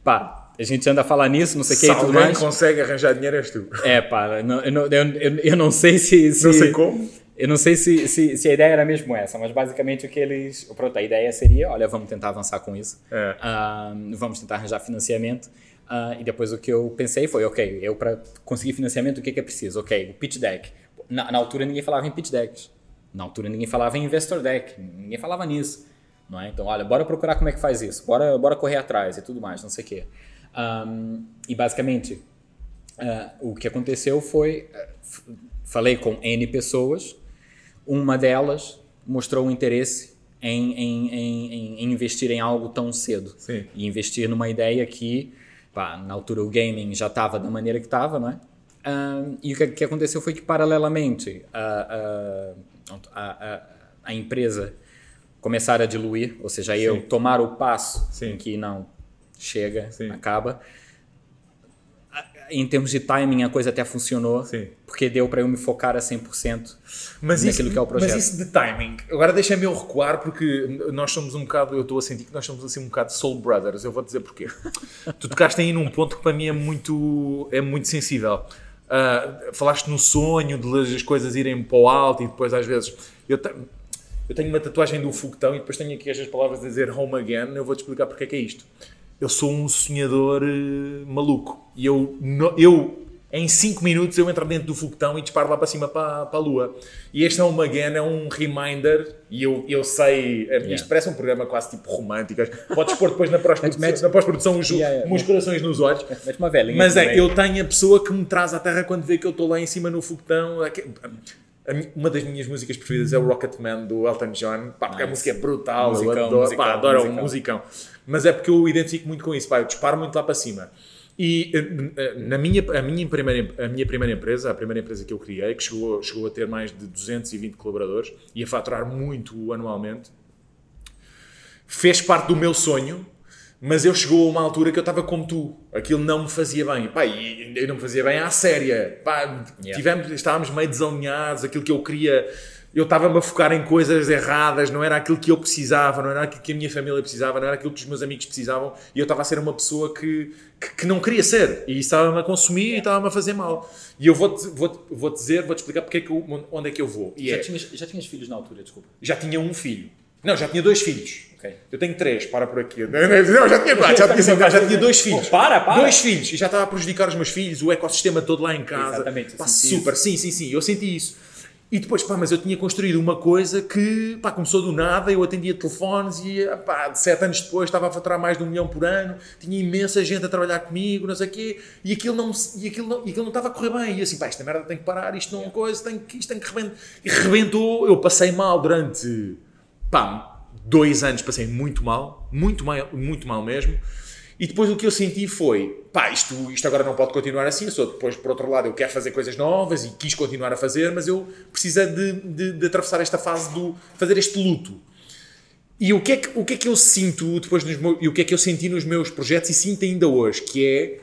pá, a gente anda a falar nisso, não sei o que e tudo mais. consegue arranjar dinheiro és tu. É, pá, não- eu, não, eu, eu, eu não sei se, se- Não sei como. Eu não sei se, se, se a ideia era mesmo essa, mas basicamente o que eles. Pronto, a ideia seria: olha, vamos tentar avançar com isso. É. Ah, vamos tentar arranjar financiamento. Ah, e depois o que eu pensei foi: ok, eu para conseguir financiamento, o que, que é preciso? Ok, o pitch deck. Na, na altura ninguém falava em pitch decks. Na altura ninguém falava em investor deck. Ninguém falava nisso. Não é? Então, olha, bora procurar como é que faz isso. Bora, bora correr atrás e tudo mais, não sei o quê. Ah, e basicamente, ah, o que aconteceu foi: falei com N pessoas, uma delas mostrou um interesse em, em, em, em- investir em algo tão cedo. Sim. E investir numa ideia que, pá, na altura o gaming já estava da maneira que estava, não é? E o que, que aconteceu foi que, paralelamente, a, a, a, a, a empresa começar a diluir, ou seja, eu tomar o passo Sim. em que não chega, Sim. acaba. Em termos de timing, a coisa até funcionou, Sim. porque deu para eu me focar a 100% Mas naquilo isso, que é o projeto. mas isso de timing, agora deixa-me eu recuar porque nós somos um bocado, eu estou a sentir que nós somos assim um bocado soul brothers, eu vou dizer porquê. tu tocaste aí num ponto que para mim é muito, é muito sensível. Ah, falaste no sonho de as coisas irem para o alto e depois às vezes eu, te- eu tenho uma tatuagem do foguetão e depois tenho aqui estas palavras a dizer home again, eu vou-te explicar porque é que é isto. Eu sou um sonhador eh, maluco e eu, no- eu em 5 minutos eu entro dentro do foguetão e disparo lá para cima para, para a lua. E este Home Again é um reminder e eu, eu sei, eh, isto Yeah. parece um programa quase tipo romântico. Podes pôr depois na [laughs] pós-produção, na pós-produção os, Yeah, yeah. uns corações nos olhos. [laughs] Mete uma velhinha Mas é, eu tenho a pessoa que me traz à terra quando vê que eu estou lá em cima no foguetão. A mi- Uma das minhas músicas preferidas é o Rocketman do Elton John, pá, porque a Nice. música é brutal, Musicão, eu adoro, musicão, pá, adoro musicão. um musicão. Mas é porque eu identifico muito com isso, pá, eu disparo muito lá para cima. E eh, eh, na minha, a, minha primeira, a minha primeira empresa, a primeira empresa que eu criei, que chegou, chegou a ter mais de 220 colaboradores e a faturar muito anualmente, fez parte do meu sonho, mas eu chegou a uma altura que eu estava como tu. Aquilo não me fazia bem. Pá, e eu não me fazia bem à séria. Pá, Yeah. tivemos, estávamos meio desalinhados, aquilo que eu queria... Eu estava-me a focar em coisas erradas, não era aquilo que eu precisava, não era aquilo que a minha família precisava, não era aquilo que os meus amigos precisavam, e eu estava a ser uma pessoa que, que, que não queria ser, e isso estava-me a consumir e estava-me a fazer mal. E eu vou-te vou vou dizer, vou-te explicar porque é que eu- onde é que eu vou. E Já, é, tinhas, já tinhas filhos na altura, desculpa. já tinha um filho. Não, já tinha dois filhos. Ok. Eu tenho três, para por aqui. [laughs] Não, já tinha quatro, já tinha, cinco, já tinha dois filhos. Oh, para, para. Dois filhos. E já estava a prejudicar os meus filhos, o ecossistema todo lá em casa. Exatamente, Pá, super, sim, sim, sim, eu senti isso. E depois, pá, mas eu tinha construído uma coisa que, pá, começou do nada, eu atendia telefones e, pá, sete anos depois estava a faturar mais de um milhão por ano, tinha imensa gente a trabalhar comigo, não sei o quê, e aquilo não, e aquilo não, e aquilo não estava a correr bem. E assim, pá, esta merda tem que parar, isto não é uma coisa, tem que, isto tem que rebentar. E rebentou, eu passei mal durante, pá, dois anos passei muito mal, muito mal, muito mal mesmo. E depois o que eu senti foi, pá, isto, isto agora não pode continuar assim. Eu sou depois, por outro lado, eu quero fazer coisas novas e quis continuar a fazer, mas eu preciso de, de, de atravessar esta fase do fazer este luto. E o que é que, o que, é que eu sinto depois nos meus, e o que é que eu senti nos meus projetos e sinto ainda hoje, que é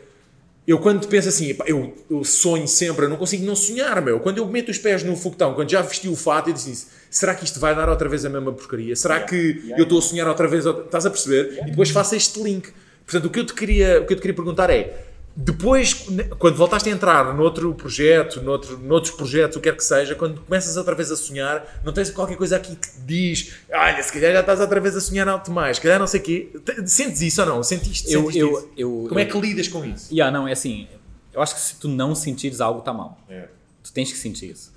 eu quando penso assim, eu, eu sonho sempre, eu não consigo não sonhar, meu. Quando eu meto os pés no foguetão, quando já vesti o fato, eu disse será que isto vai dar outra vez a mesma porcaria? Será que eu estou a sonhar outra vez? Estás a perceber? E depois faço este link. Portanto, o que eu te queria, o que eu te queria perguntar é, depois, quando voltaste a entrar noutro projeto, noutro, noutros projetos, o que quer que seja, quando começas outra vez a sonhar, não tens qualquer coisa aqui que te diz, olha, se calhar já estás outra vez a sonhar alto demais, se calhar não sei o quê. Te- Sentes isso ou não? Sentiste, Eu- sentiste eu- isso? eu- Como é que lidas com isso? Yeah, não, é assim. Eu acho que se tu não sentires algo, tá mal. Tu tens que sentir isso.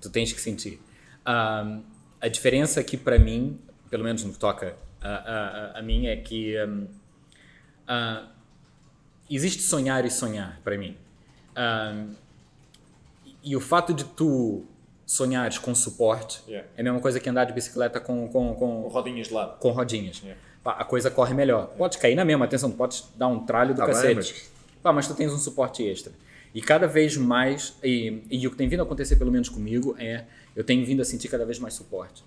Tu tens que sentir. Ahm, a diferença aqui para mim, pelo menos no que toca a, a, a- a mim, é que ahm, ah, existe sonhar e sonhar para mim. Ahm, e o fato de tu sonhares com suporte Yeah. é a mesma coisa que andar de bicicleta com, com, com, rodinhas de lado. com rodinhas. Yeah. Pá, a coisa corre melhor. Pode cair na mesma, atenção, tu podes dar um tralho do Tá bem, cacete. mas- Pá, mas tu tens um suporte extra. E cada vez mais, e, e o que tem vindo a acontecer pelo menos comigo é, eu tenho vindo a sentir cada vez mais suporte.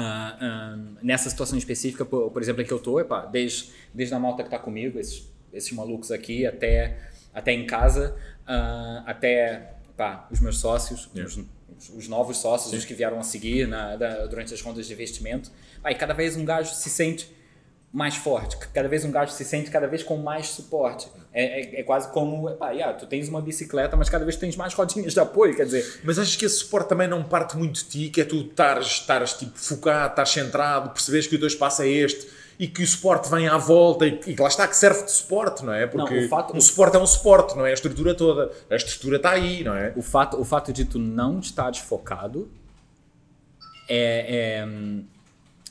Ah, nessa situação específica, por, por exemplo, em que eu tô, epá, desde, desde a malta que tá comigo, esses, esses malucos aqui, até, até em casa, ah, até pá, os meus sócios, os os, os novos sócios, os que vieram a seguir na, da- durante as rondas de investimento. Aí cada vez um gajo se sente mais forte, cada vez um gajo se sente cada vez com mais suporte. É, é, é quase como, pá, yeah, tu tens uma bicicleta, mas cada vez tens mais rodinhas de apoio, quer dizer, Mas achas que esse suporte também não parte muito de ti, que é tu estares, tipo, focado, estás centrado, perceberes que o teu espaço é este e que o suporte vem à volta e, e que lá está, que serve de suporte, não é? Porque Não, o fato- um suporte é um suporte, não é? A estrutura toda. A estrutura está aí, não é? o fato, o fato de tu não estar desfocado é, é,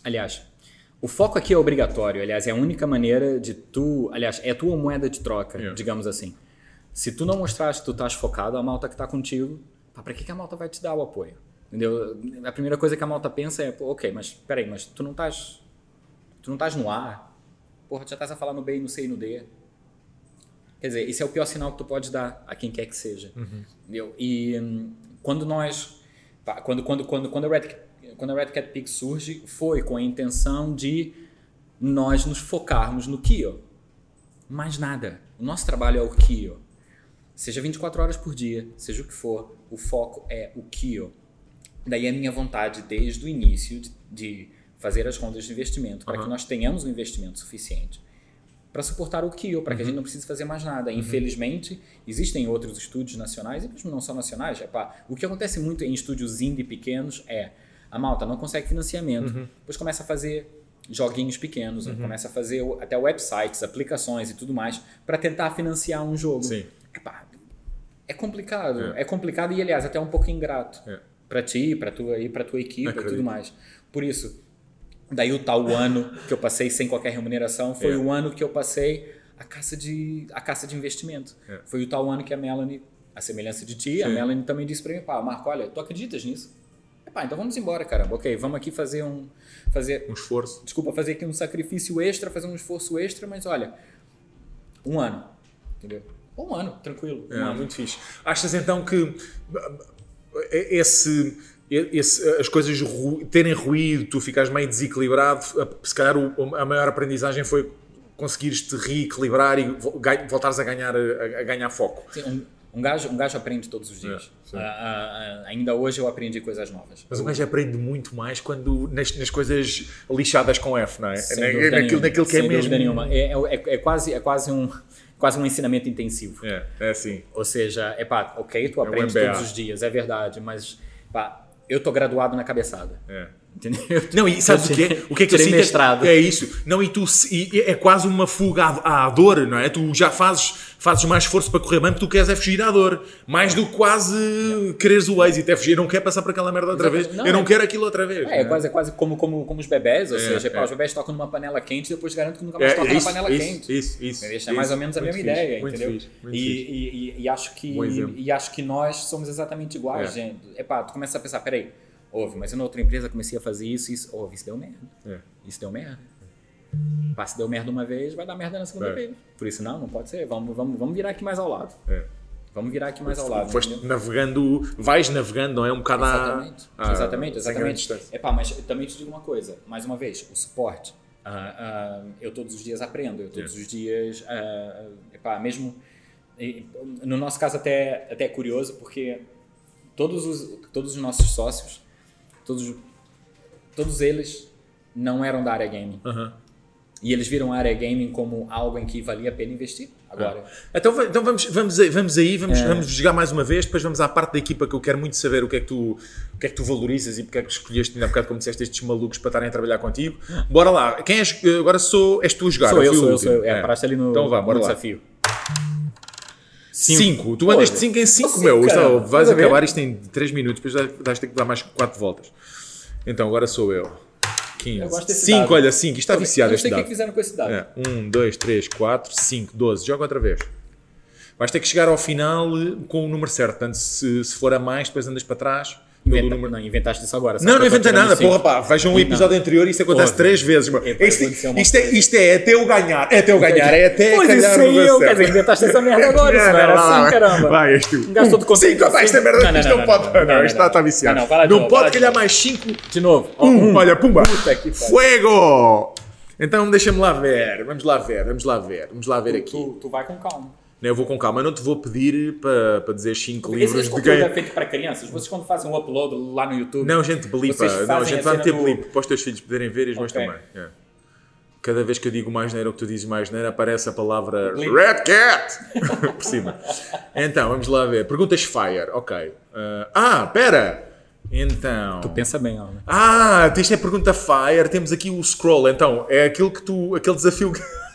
aliás, o foco aqui é obrigatório, aliás, é a única maneira de tu, aliás, é a tua moeda de troca, Yeah. digamos assim. Se tu não mostrar que tu estás focado, a malta que está contigo, pá, pra que, que a malta vai te dar o apoio? Entendeu? A primeira coisa que a malta pensa é, pô, ok, mas peraí, mas tu não estás, tu não estás no A, porra, tu já estás a falar no B no C e no D. Quer dizer, isso é o pior sinal que tu pode dar a quem quer que seja. Entendeu? E hum, quando nós. pá, Quando, quando, quando, quando, a Red, quando a Red Cat Peak surge, foi com a intenção de nós nos focarmos no Kio. Mais nada. O nosso trabalho é o Kio. Seja 24 horas por dia, seja o que for, o foco é o Kio. Daí a minha vontade desde o início de, de fazer as rondas de investimento, para que nós tenhamos um investimento suficiente para suportar o Kio, para que a gente não precise fazer mais nada. Infelizmente, existem outros estúdios nacionais, e mesmo não só nacionais. Epá, o que acontece muito em estúdios indie pequenos é a malta não consegue financiamento, depois começa a fazer joguinhos pequenos, começa a fazer até websites, aplicações e tudo mais para tentar financiar um jogo. Sim. Epá, é complicado, É. é. complicado e aliás até um pouco ingrato É. para ti, para tua e para tua equipe e tudo mais. Por isso, daí o tal ano que eu passei sem qualquer remuneração foi É. o ano que eu passei a caça de a caça de investimento. É. Foi o tal ano que a Melanie, a semelhança de ti, a Sim. Melanie também disse para mim, pá, Marco, olha, tu acreditas nisso? Epá, então vamos embora, caramba. OK, vamos aqui fazer um fazer Um esforço. desculpa, fazer aqui um sacrifício extra, fazer um esforço extra, mas olha, um ano, entendeu? Um ano, tranquilo. Um É, ano. muito fixe. Achas então que esse, esse- as coisas ru- terem ruído, tu ficares meio desequilibrado, se calhar o- a maior aprendizagem foi conseguires-te reequilibrar e voltares a ganhar, a, a ganhar foco. Sim, um, um, gajo, um gajo aprende todos os dias. É. Ah, ah, ah, ainda hoje eu aprendi coisas novas. Mas o gajo aprende muito mais quando nas, nas coisas lixadas com F, não é? Sem Na- naquilo, nenhuma, naquilo que é sem mesmo. dúvida nenhuma. É, é, é quase, é quase um quase um ensinamento intensivo. É, é assim. Ou seja, é pá, ok, tu aprende MBA. todos os dias, é verdade, mas pá, eu tô graduado na cabeçada. É. Entendeu? Não, e sabes o que é? O que é que eu sinto? é-. É isso. Não, e tu e é quase uma fuga à, à dor, não é? Tu já fazes, fazes mais esforço para correr bem porque tu queres é fugir à dor. Mais do que quase quereres o êxito, é fugir. Eu não quero passar por aquela merda outra vez. Não, eu não é- quero aquilo outra vez. É, não é quase, é quase como, como, como os bebés, ou É, seja, pá, é. os bebés tocam numa panela quente e depois garanto que nunca É, mais é tocam isso, na panela isso, quente. Isso, isso. Entendeu? Isto é isso. mais ou menos a mesma fixe, ideia, entendeu? fixe, e, e, e, e acho que e acho que nós somos exatamente iguais, É. gente. Epá, tu começa a pensar, peraí, ouve, mas eu na outra empresa comecei a fazer isso, isso, ouve, isso deu merda. É. Isso deu merda. Pá, se deu merda uma vez, vai dar merda na segunda É. vez. Por isso, não, não pode ser. Vamos, vamos, vamos virar aqui mais ao lado. É. Vamos virar aqui mais ao lado. Foste entendeu? navegando, vais navegando, não é? Um bocado Exatamente, à- exatamente, sem grande exatamente. distância. Epá, mas eu também te digo uma coisa, mais uma vez, o suporte. ah, ah, eu todos os dias aprendo, eu todos Yeah. os dias, ah, epá, mesmo. No nosso caso, até, até é curioso, porque todos os, todos os nossos sócios, todos, todos eles não eram da área gaming. Aham. E eles viram a área gaming como algo em que valia a pena investir agora. Então, va- então vamos, vamos, aí- vamos aí, vamos, É. vamos jogar mais uma vez, depois vamos à parte da equipa que eu quero muito saber o que é que tu, o que é que tu valorizas e porque é que escolheste, ainda há bocado, como disseste, estes malucos para estarem a trabalhar contigo. Bora lá, quem és, agora sou, és tu a jogar. Sou eu, fui o sou eu, sou eu. É, paraste ali no, Então vá, bora no lá. desafio. 5. Tu andas de Olha, 5 em 5, assim, meu. Isto, vais acabar isto em 3 minutos, depois vais- ter que dar mais 4 voltas. Então, agora sou eu. Eu gosto 15. desse 5, dado. olha, 5. Isto está viciado este o que é dado. que fizeram com esse dado. É, 1, 2, 3, 4, 5, 12. Joga outra vez. Vais ter que chegar ao final com o número certo. Portanto, se, se for a mais, depois andas para trás. Inventa- número- Não, inventaste isso agora. Não, não inventei nada, porra, pá. Vejam o episódio anterior e isto acontece Porra. três vezes. meu. É, Isto, aconteceu uma isto é, isto é até eu ganhar. É até eu ganhar. É até Pois calhar isso aí eu, quer dizer, inventaste essa merda [laughs] agora, isso não era assim, caramba. Vai, és tu. Um gajo todo contente. Cinco, pá, esta merda Não, não, isto não, não, não, pode. não, Não, não, isto não, está não. viciado. Não, não, Não pode calhar mais cinco. De novo. Um, olha, pumba. Puta que pariu. Fuego! Então deixa-me lá ver. Vamos lá ver, vamos lá ver. Vamos lá ver aqui. Tu, tu vai com calma. Né? Eu vou com calma. Eu não te vou pedir para, para dizer 5 Esse, livros esse de conteúdo é game. feito para crianças. Vocês quando fazem um upload lá no YouTube... Não, a gente blipa. Não, a gente vai meter do- blip para os teus filhos poderem ver e os meus Ok. também. é. Cada vez que eu digo mais neira ou que tu dizes mais neira, aparece a palavra Blip. Red Cat [laughs] por cima. Então, vamos lá ver. Perguntas Fire. Ok. Ah, ah, pera! Então. Pensa bem, ó. Ah, isto é pergunta Fire. Temos aqui o scroll. Então, é aquilo que tu. aquele desafio que. [laughs]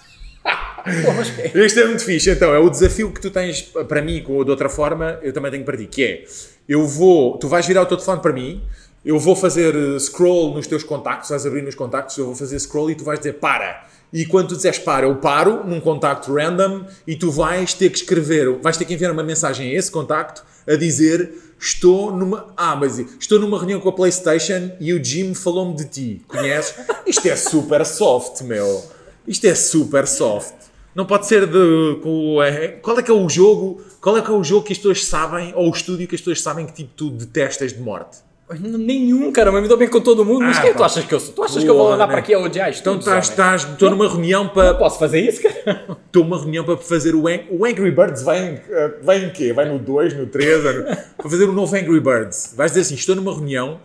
[laughs] Este é muito fixe. Então, é o desafio que tu tens para mim, ou de outra forma, eu também tenho para ti, que é, eu vou, tu vais virar o teu telefone para mim, eu vou fazer eh, scroll nos teus contactos, vais abrir nos contactos, eu vou fazer scroll e tu vais dizer para. E quando tu disseres para, eu paro num contacto random e tu vais ter que escrever, vais ter que enviar uma mensagem a esse contacto a dizer estou numa, ah, mas estou numa reunião com a PlayStation e o Jim falou-me de ti. Conheces? Isto é super soft, meu. Isto é super soft. Não pode ser de. Com, o- é, qual é que é o jogo? Qual é que é o jogo que as pessoas sabem, ou o estúdio que as pessoas sabem que tipo tu detestas de morte? Nenhum, cara, mas me dou bem com todo mundo. Mas Ah, quem tu pá. achas que eu sou? Tu achas que eu vou andar né? para aqui a odiar isto? Então estás, estás, estou numa reunião Eu para. posso fazer isso, cara? [laughs] Estou numa reunião para fazer o, Ang- o Angry Birds. Vai em, eh, vai em quê? Vai no 2, no 3? [laughs] para fazer o novo Angry Birds. Vais dizer assim: estou numa reunião.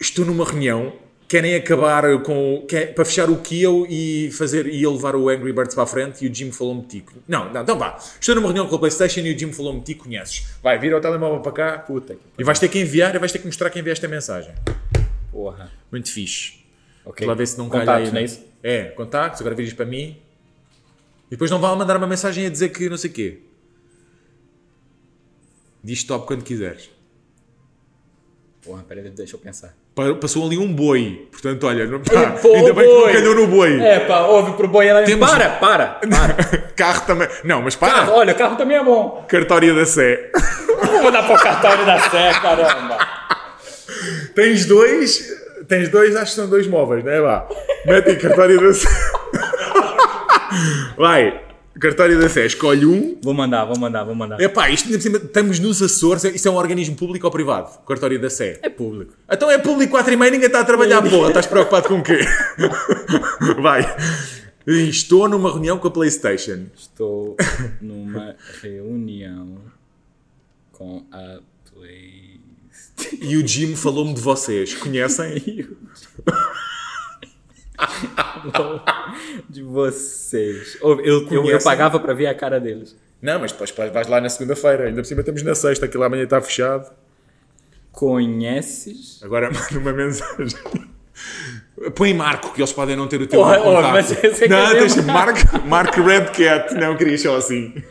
Estou numa reunião. Querem acabar com. Quer, para fechar o Kill e fazer e levar o Angry Birds para a frente e o Jim falou-me ti. Não, não, então vá. Estou numa reunião com a PlayStation e o Jim falou-me ti, conheces. Vai, vira o telemóvel para cá. Puta E vais ter que enviar e vais ter que mostrar que enviaste a mensagem. porra. Muito fixe. Ok. Lá ver se não calha Contatos, aí. não é né? isso? É, contactos, agora viras para mim. E depois não vale mandar uma mensagem a dizer que não sei o quê. Diz stop quando quiseres. Porra, peraí, deixa eu pensar. Pa- Passou ali um boi. Portanto, olha, não, pá, [laughs] pô, [laughs] ainda bem que boi. não calhou no boi. É, pá, ouve pro boi ela Temos- Para, para, para. [laughs] Carro também. Não, mas para. Carro, olha, carro também é bom. Cartória da Sé. Vou mandar para o cartório da Sé, caramba. Tens dois. Tens dois, acho que são dois móveis, não é? Vá. Mete em cartória da Sé. Vai. Cartória da Sé, escolhe um. Vou mandar, vou mandar, vou mandar. Epá, isto ainda por cima, estamos nos Açores, isto é um organismo público ou privado? Cartória da Sé. É público. Então é público 4 e meia, ninguém está a trabalhar, porra. Estás preocupado com o quê? [laughs] Vai. Estou numa reunião com a Playstation. Estou numa reunião com a Play. E o Jim falou-me de vocês. Conhecem? [laughs] [laughs] [laughs] de vocês. Eu, eu, eu, pagava para ver a cara deles. Não, mas depois vais lá na segunda-feira. Ainda por cima estamos na sexta, aquilo amanhã está fechado. Conheces? Agora [laughs] manda uma mensagem. Põe Marco, que eles podem não ter o teu Porra, contato. oh, mas esse é que Não, é tens mesmo. Marco, Marco Red Cat. Não, querias só assim. [laughs]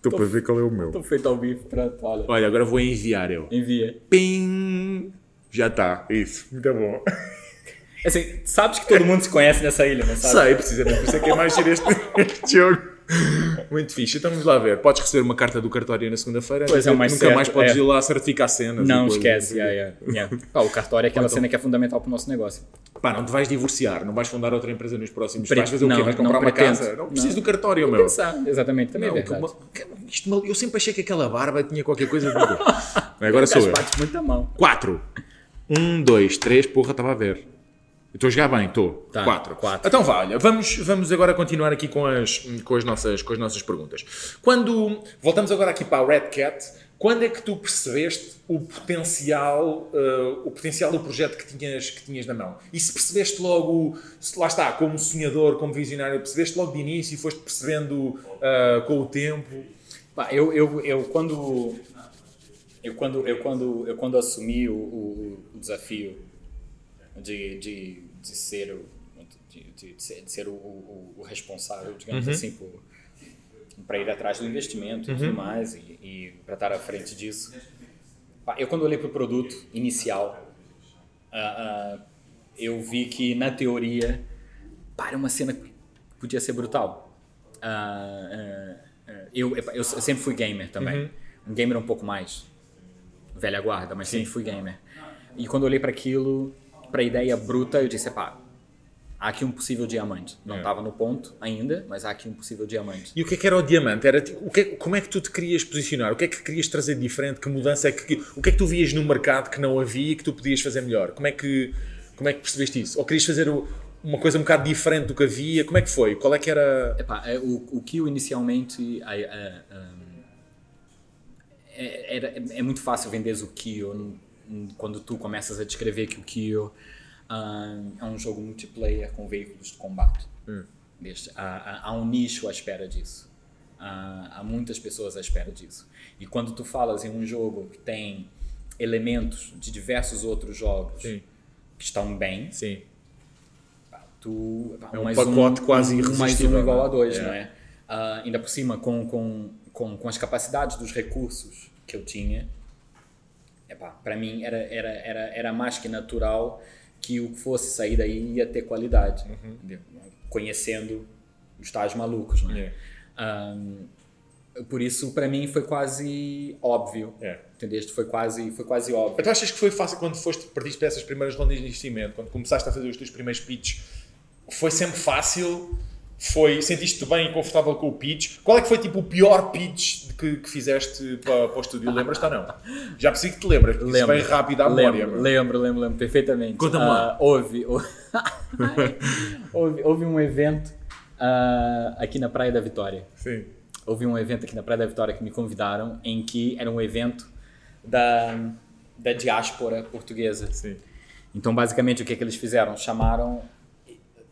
Estou para ver qual é o meu. Estou feito ao vivo, pronto, olha. Olha, agora vou enviar eu. Envia. Pim! Já está, isso. Muito bom. Assim, sabes que todo mundo se conhece nessa ilha, não sabe? Sei, precisamente por isso é que é mais giro este, [laughs] este jogo. [laughs] Muito fixe. Então vamos lá ver. Podes receber uma carta do cartório na segunda-feira. Pois é, o mais Nunca certo, mais podes é. ir lá certificar cenas. Não esquece. Yeah, yeah, yeah. Pá, o cartório é aquela cena que é fundamental para o nosso negócio. Pá, não te vais divorciar, não vais fundar outra empresa nos próximos. Pre- vais fazer o quê? não, Vais comprar não uma casa? Não precisas Não. do cartório, meu. Pensar, exatamente, também Não, é que verdade. uma- que- isto eu sempre achei que aquela barba tinha qualquer coisa de. [laughs] Agora sou eu. 4. 1, 2, 3, porra, estava a ver. Estou a jogar bem, estou. Tá, 4. quatro. Então vá, olha, vamos, vamos agora continuar aqui com as, com, as nossas, com as nossas perguntas. Quando. Voltamos agora aqui para a Red Cat. Quando é que tu percebeste o potencial, eh, o potencial do projeto que tinhas, que tinhas na mão? E se percebeste logo, lá está, como sonhador, como visionário, percebeste logo de início e foste percebendo eh, com o tempo? Pá, eu, eu, eu quando. Eu quando, eu quando, eu quando assumi o, o, o desafio de, de, de ser o, de, de- ser, de ser o, o, o responsável, digamos assim, por, para ir atrás do investimento e tudo mais, e, e para estar à frente disso. Pá, Eu, quando olhei para o produto inicial, ah, ah, eu vi que, na teoria, pá, era uma cena que podia ser brutal. Ah, ah, ah, eu, epá, eu sempre fui gamer também. Um gamer um pouco mais velha guarda, mas sempre fui gamer. E quando eu olhei para aquilo, para a ideia bruta, eu disse, pá, há aqui um possível diamante. Não É. estava no ponto ainda, mas há aqui um possível diamante. E o que é que era o diamante? Era, o que é- como é que tu te querias posicionar? O que é que querias trazer de diferente? Que mudança é que. O que é que tu vias no mercado que não havia e que tu podias fazer melhor? Como é que, como é que percebeste isso? Ou querias fazer o. uma coisa um bocado diferente do que havia? Como é que foi? Qual é que era. Epá, é, o, o Kyo inicialmente a- a- um, é, era- é muito fácil venderes o Kyo n- quando tu começas a descrever que o Kyo um, é um jogo multiplayer com veículos de combate. Viste? Há, há- há um nicho à espera disso. Há, há muitas pessoas à espera disso. E quando tu falas em um jogo que tem elementos de diversos outros jogos Sim. que estão bem, Sim. tu É um mais pacote quase um, mais irresistível, um igual não é? a dois, É. não é? Ah, ainda por cima, com, com, com, com as capacidades dos recursos que eu tinha, epá, para mim era, era, era, era mais que natural que o que fosse sair daí ia ter qualidade, Uhum. conhecendo os tais malucos, não é? É. Ah, por isso, para mim, foi quase óbvio, É. entendeste? Foi quase, foi quase óbvio. Então achas que foi fácil quando foste, partiste para essas primeiras rondas de investimento, quando começaste a fazer os teus primeiros pitches? Foi sempre fácil? Foi, sentiste-te bem e confortável com o pitch? Qual é que foi tipo o pior pitch que, que fizeste para, para o estúdio? Lembras-te ou não? Já percebi que te lembras, porque isso vem rápido à memória. Lembro, meu. lembro, lembro, lembro perfeitamente. Conta-me lá. houve, [laughs] houve, houve um evento ah, aqui na Praia da Vitória. Sim. Houve um evento aqui na Praia da Vitória que me convidaram, em que era um evento da, da diáspora portuguesa. Sim. Então, basicamente, o que é que eles fizeram? Chamaram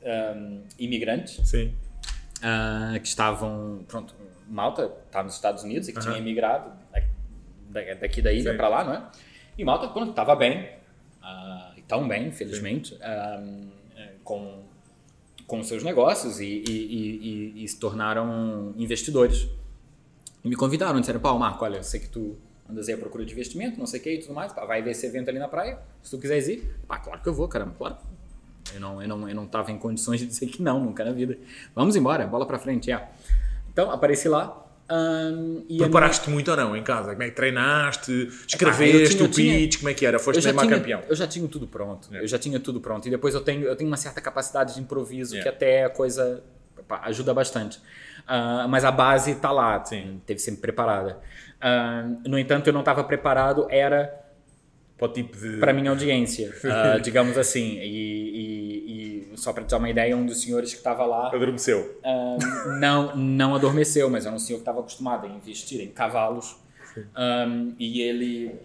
ah, imigrantes Sim. ah, que estavam, pronto, Malta está nos Estados Unidos e que Aham. tinha emigrado da- da- daqui da ilha para lá, não é? E Malta, pronto, estava bem, e tão bem, infelizmente, ah, eh, com, com os seus negócios e, e- e- e- se tornaram investidores. E me convidaram, disseram, pá, Marco, olha, eu sei que tu andas aí à procura de investimento, não sei o que e tudo mais, pá, vai ver esse evento ali na praia, se tu quiseres ir, pá, claro que eu vou, caramba, claro. Eu não, eu não, eu não tava em condições de dizer que não, nunca na vida. Vamos embora, bola pra frente, é. Então, apareci lá. ahn, e a Preparaste muito ou não em casa? Como é que treinaste? Escreveste eu o pitch? Como é que era? Foste mesmo campeão? eu já tinha tudo pronto. É. Eu já tinha tudo pronto. E depois eu tenho, eu tenho uma certa capacidade de improviso É. que até a coisa pá, ajuda bastante. Ah, mas a base está lá, Sim. teve sempre preparada. Ah, no entanto, eu não estava preparado, era Para o tipo de... para a minha audiência, [laughs] ah, digamos assim. E, e- e só para te dar uma ideia, um dos senhores que estava lá Adormeceu. ah, não, não adormeceu, mas era um senhor que estava acostumado a investir em cavalos. Um, e ele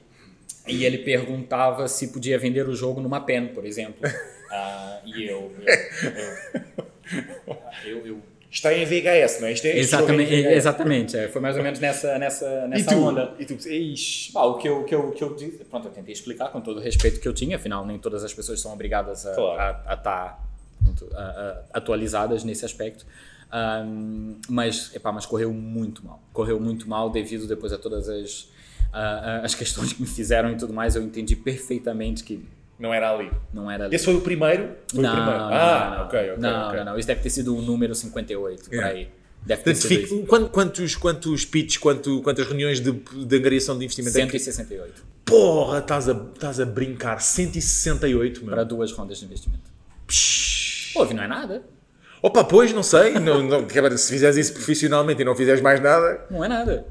e ele perguntava se podia vender o jogo numa pen, por exemplo. [laughs] Ah, e eu eu, eu, eu- Está em VHS, não é? Isto é exatamente, exatamente é, foi mais ou menos nessa nessa E nessa tu? onda. E tu? Ixi. Ah, o que eu, que eu, que eu disse, pronto, eu tentei explicar com todo o respeito que eu tinha, afinal nem todas as pessoas são obrigadas a Claro. estar a- atualizadas nesse aspecto. Ahm, mas, epá, mas correu muito mal. Correu muito mal devido depois a todas as, a- a- as questões que me fizeram e tudo mais. Eu entendi perfeitamente que Não era ali. não era ali. Esse foi o primeiro? Foi não, o primeiro. não, ah, não, não. ok, ok. Não, ok. não, não. Isso deve ter sido o número 58, por É. aí. Deve ter sido isso. quantos, quantos pitches, quanto, quantas reuniões de, de angariação de investimento é que... 168 Porra, estás a, estás a brincar. 168, meu. para duas rondas de investimento. Psh. Houve, não é nada. Opa, pois, não sei. [laughs] Não, não, se fizeres isso profissionalmente e não fizeres mais nada... Não é nada.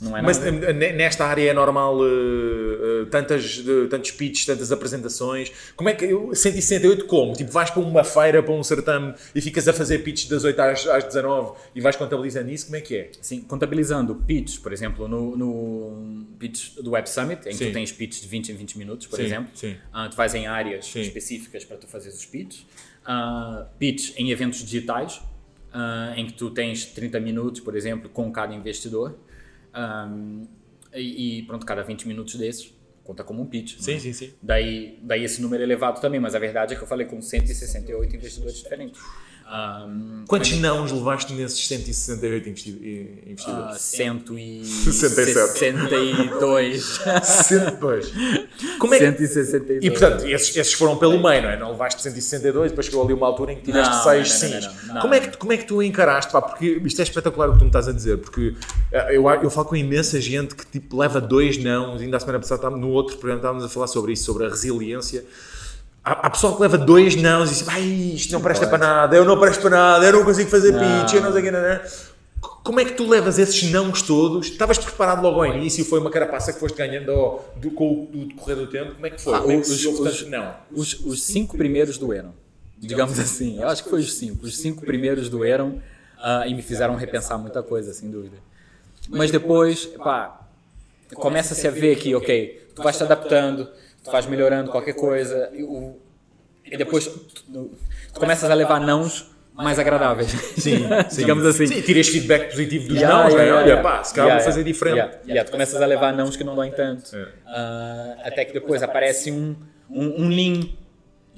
Não é Mas nada. ne- nesta área é normal eh, tantas, tantos pitches, tantas apresentações. Como é que eu 168 como? Tipo, vais para uma feira, para um certame e ficas a fazer pitches das 8 às, às 19 e vais contabilizando isso? Como é que é? Sim, contabilizando pitch, por exemplo, no, no pitch do Web Summit, em que Sim. tu tens pitch de 20 em 20 minutos, por Sim, exemplo, sim. ah, tu vais em áreas Sim. específicas para tu fazeres os pitches. Pitch em eventos digitais, ah, em que tu tens 30 minutos, por exemplo, com cada investidor. Ah, e, e pronto, cada 20 minutos desses conta como um pitch. Sim, né? sim, sim. Daí, daí esse número elevado também, mas a verdade é que eu falei com 168 investidores diferentes. Ah, Quantos nãos levaste nesses 168 investi- eh, investidores? Ah, 162. 102. Como é que... 162. E portanto, esses, esses foram pelo meio, não é? Não levaste 162, depois chegou ali uma altura em que tiveste Não, 6 não, sims. não, não, não, como, é que, não. tu- como é que tu encaraste? Pá? Porque isto é espetacular o que tu me estás a dizer, porque eh, eu, eu falo com imensa gente que tipo, leva dois não, ainda a semana passada estávamos- no outro programa estávamos a falar sobre isso, sobre a resiliência. Há, há pessoal que leva dois não e diz, ai, isto não presta pode. para nada, eu não presto para nada, eu não consigo fazer Não. pitch, eu não sei o que, não, não. Como é que tu levas esses nãos todos? Estavas preparado logo ao início? Foi uma carapaça que foste ganhando ao- do- com o decorrer do tempo? Como é que foi? Ah, Como é que os- os- não? Os, os cinco primeiros doeram. digamos assim. Eu acho que foi os cinco. Os cinco primeiros doeram uh, e me fizeram repensar muita coisa, sem dúvida. Mas depois, pá, começa-se a ver que, ok, tu vais te adaptando, tu vais melhorando qualquer coisa, e, o, e depois tu, tu, começas a levar nãos mais agradáveis. [laughs] Sim, digamos assim. Sim, tiras feedback positivo dos Yeah, nãos, yeah, né? Olha, yeah. pá, se calhar Yeah, vou fazer diferente. Yeah, yeah, tu começas a levar nãos que não doem tanto. É. Ah, até que depois aparece um, um, um lean.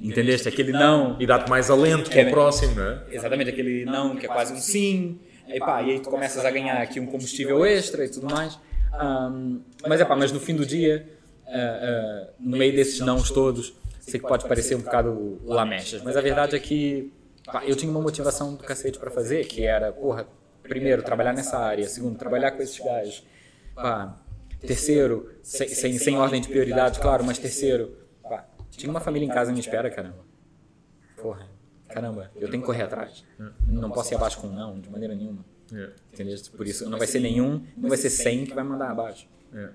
Entendeste? Aquele não. E dá-te mais alento para É, o próximo, não é? Exatamente, aquele não que é quase um sim. E, pá, e aí tu começas a ganhar aqui um combustível extra e tudo mais. Ahm, mas é pá, mas no fim do dia, ah, ah, no meio desses nãos todos, sei que pode parecer um bocado lamechas, mas a verdade é que pá, eu tinha uma motivação do cacete para fazer, que era, porra, primeiro, trabalhar nessa área, segundo, trabalhar com esses gajos, pá, terceiro, sem, sem, sem ordem de prioridade, claro, mas terceiro, pá, tinha uma família em casa me espera, caramba. Porra, caramba, eu tenho que correr atrás. Não posso ir abaixo com um não, de maneira nenhuma. É, Entendeu? Por isso, não vai ser nenhum, não vai ser 100 que vai mandar abaixo. é.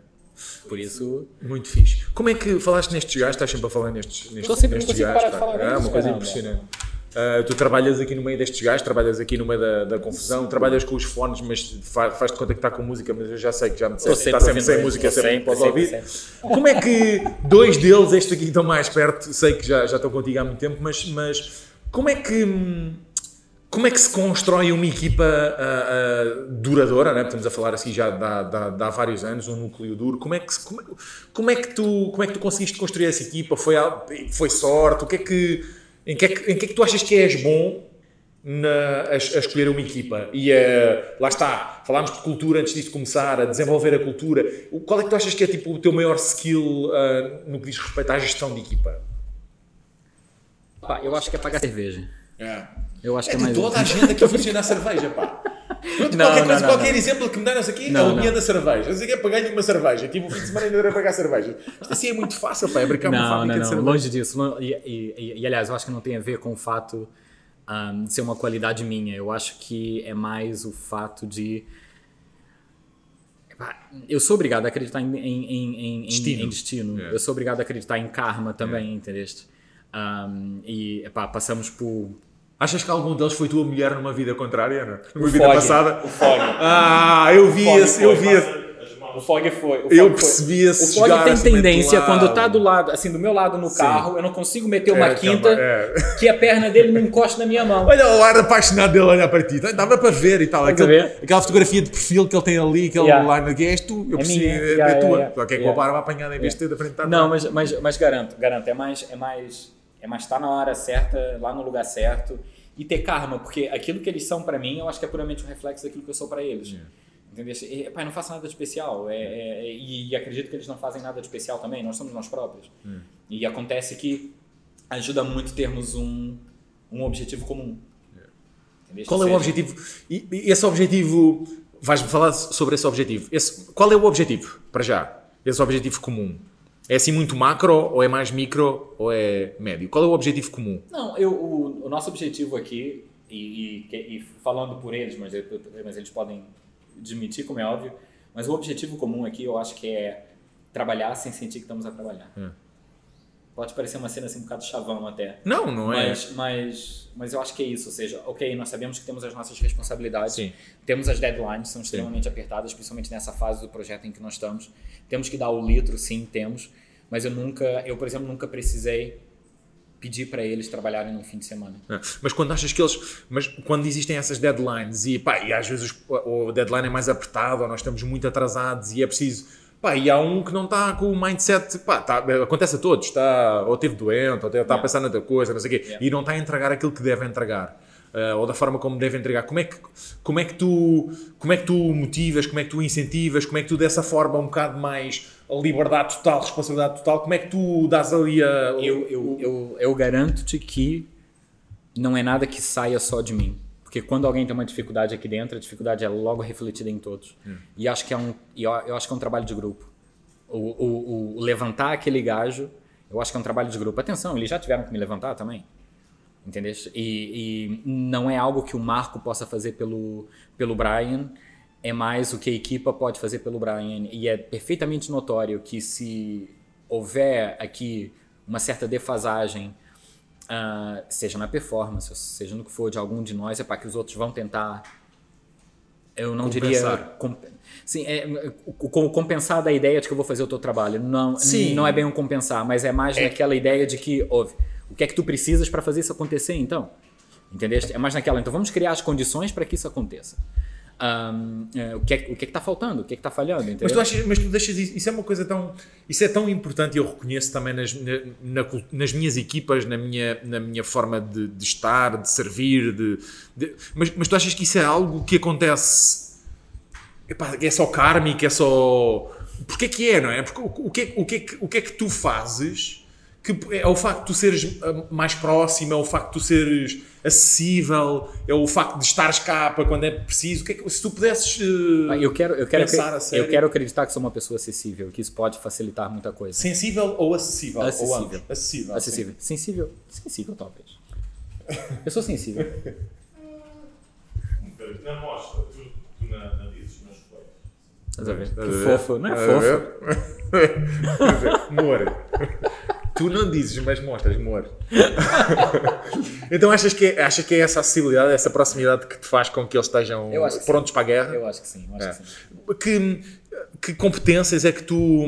Por isso, Muito fixe. Como é que falaste nestes gajos? Estás sempre a falar nestes, nestes, Estou sempre- nestes gajos. de pá. falar É uma coisa impressionante. Ah, tu trabalhas aqui no meio destes gajos, trabalhas aqui no meio da, da confusão, trabalhas com os fones, mas fa- faz-te conta que está com música, mas eu já sei que já me disseste, Estou está sempre sempre sem música, sempre, sempre, podes sempre, ouvir. sempre. Como é que dois deles, estes aqui que estão mais perto, sei que já, já estão contigo há muito tempo, mas, mas como é que hum, como é que se constrói uma equipa ah, ah, duradoura, né? estamos a falar assim já de há, de há- de há vários anos, um núcleo duro, como é, que, como, é- como é que tu, como é que tu conseguiste construir essa equipa? Foi, foi sorte? O que é que, em, que é que, em que é que tu achas que és bom na- a, a escolher uma equipa? E a- lá está, falámos de cultura antes disto começar, a desenvolver a cultura. Qual é que tu achas que é tipo, o teu maior skill ah, no que diz respeito à gestão de equipa? pá, eu acho que é pagar cerveja. É. Eu acho que é, de mais toda a gente aqui [laughs] funciona a cerveja, pá. Pronto, Não, qualquer, não, coisa, não, qualquer exemplo que me deram aqui Não, é não. dia da cerveja. Eu sei que é pagar-lhe uma cerveja. Tipo, o fim de semana ainda era pagar cerveja. Isto assim é muito fácil, pá. É brincar uma fábrica de cerveja. longe disso. E, e- e- e, aliás, eu acho que não tem a ver com o fato ahm, de ser uma qualidade minha. Eu acho que é mais o fato de. Eu sou obrigado a acreditar em, em, em, em- Destino. destino. É. Eu sou obrigado a acreditar em karma também, entendeste? Ahm, e epá, passamos por. Achas que algum deles foi tua mulher numa vida contrária, não? Numa O vida passada? O Fog. Ah, eu vi esse, eu vi esse. O Fog foi. O Eu foi. percebi esse O Fog jogar tem assim, tendência, do quando lado. tá do lado, assim, do meu lado no carro, eu não consigo meter uma É, quinta é. [laughs] que a perna dele não encoste na minha mão. Olha o ar apaixonado dele a olhar para ti. Dava para ver e tal. Aquele- ver? aquela fotografia de perfil que ele tem ali, aquele Yeah. line que és tu. Eu É percebi, minha. é, Yeah, é tua. yeah, yeah. Só que é com a Yeah. barba apanhada em vez de ter da frente Não, mas, mas, mas garanto, garanto, é mais, é mais, é mais estar na hora certa, lá no lugar certo e ter karma, porque aquilo que eles são pra mim, eu acho que é puramente um reflexo daquilo que eu sou pra eles. Entendeu? E, pai, não faço nada de especial. É, é- é- e, e acredito que eles não fazem nada de especial também, nós somos nós próprios. E acontece que ajuda muito termos um, um objetivo comum. Entendeu? Qual é o objetivo? E e esse objetivo, vais-me falar sobre esse objetivo. Esse- qual é o objetivo, para já? Esse objetivo comum. É assim muito macro, ou é mais micro, ou é médio? Qual é o objetivo comum? Não, eu, o, o nosso objetivo aqui, e, e- e falando por eles, mas, mas eles podem admitir, como é óbvio, mas o objetivo comum aqui eu acho que é trabalhar sem sentir que estamos a trabalhar. É. Pode parecer uma cena assim um bocado chavão até. Não, não é. Mas, mas, mas eu acho que é isso, ou seja, ok, nós sabemos que temos as nossas responsabilidades, Sim. temos as deadlines, são extremamente apertadas, principalmente nessa fase do projeto em que nós estamos. Temos que dar o litro, sim, temos, mas eu nunca, eu por exemplo, nunca precisei pedir para eles trabalharem no fim de semana. É. Mas quando achas que eles. Mas quando existem essas deadlines e, pá, e às vezes o deadline é mais apertado ou nós estamos muito atrasados e é preciso. Pá, e há um que não está com o mindset. Pá, tá, acontece a todos. Está, ou teve doente, ou está a Yeah. pensar noutra coisa, não sei o quê. Yeah. E não está a entregar aquilo que deve entregar. ah, ou da forma como deve entregar. Como é, que, como, é que tu, como é que tu motivas, como é que tu incentivas, como é que tu dessa forma um bocado mais liberdade total, responsabilidade total, como é que tu dás ali a. Eu, eu, eu, eu garanto-te que não é nada que saia só de mim. Porque quando alguém tem uma dificuldade aqui dentro, a dificuldade é logo refletida em todos. E acho que é um, eu, eu acho que é um trabalho de grupo. O, o, o levantar aquele gajo, eu acho que é um trabalho de grupo. Atenção, eles já tiveram que me levantar também. Entendeu? E, e não é algo que o Marco possa fazer pelo, pelo Brian, é mais o que a equipa pode fazer pelo Brian. E é perfeitamente notório que se houver aqui uma certa defasagem uh, seja na performance, seja no que for de algum de nós, é para que os outros vão tentar. Eu não Compensar. diria. comp- Sim, é, o, compensar da ideia de que eu vou fazer o teu trabalho. Não, Sim. não é bem um compensar, mas é mais naquela ideia de que, ouve, o que é que tu precisas para fazer isso acontecer então? Entendeste? É mais naquela, então vamos criar as condições para que isso aconteça. É, o que é, o que é que está faltando? O que é que está falhando? Entendeu? Mas tu, achas, mas tu deixas isso, isso é uma coisa tão. Isso é tão importante e eu reconheço também nas, na- na nas minhas equipas, na minha, na minha forma de, de estar, de servir. De, de- mas, mas tu achas que isso é algo que acontece. Epá, é só kármico, é só. Porquê que é, não é? Porque o, o, que, é- o, que é que, o que é que tu fazes que é o facto de tu seres ah, mais próximo, é o facto de tu seres acessível, é o facto de estares cá para quando é preciso. Que é que- se tu pudesses. ah, Ah, Eu quero, eu, quero, Pensar a eu quero acreditar que sou uma pessoa acessível, que isso pode facilitar muita coisa. Sensível ou acessível? Ou Acessível. ambos? Acessível. Acessível. Sensível? Sensível, talvez. Eu sou sensível. Na mostra, tu, tu na, na dizes, mas foi. Estás a ver? Que fofo, não é fofo? Amor. [laughs] Tu não dizes, mas mostras, amor. [laughs] então achas que, é, achas que é essa acessibilidade, essa proximidade que te faz com que eles estejam que prontos para a guerra? Eu acho que sim, acho É. que sim. Que, que competências é que tu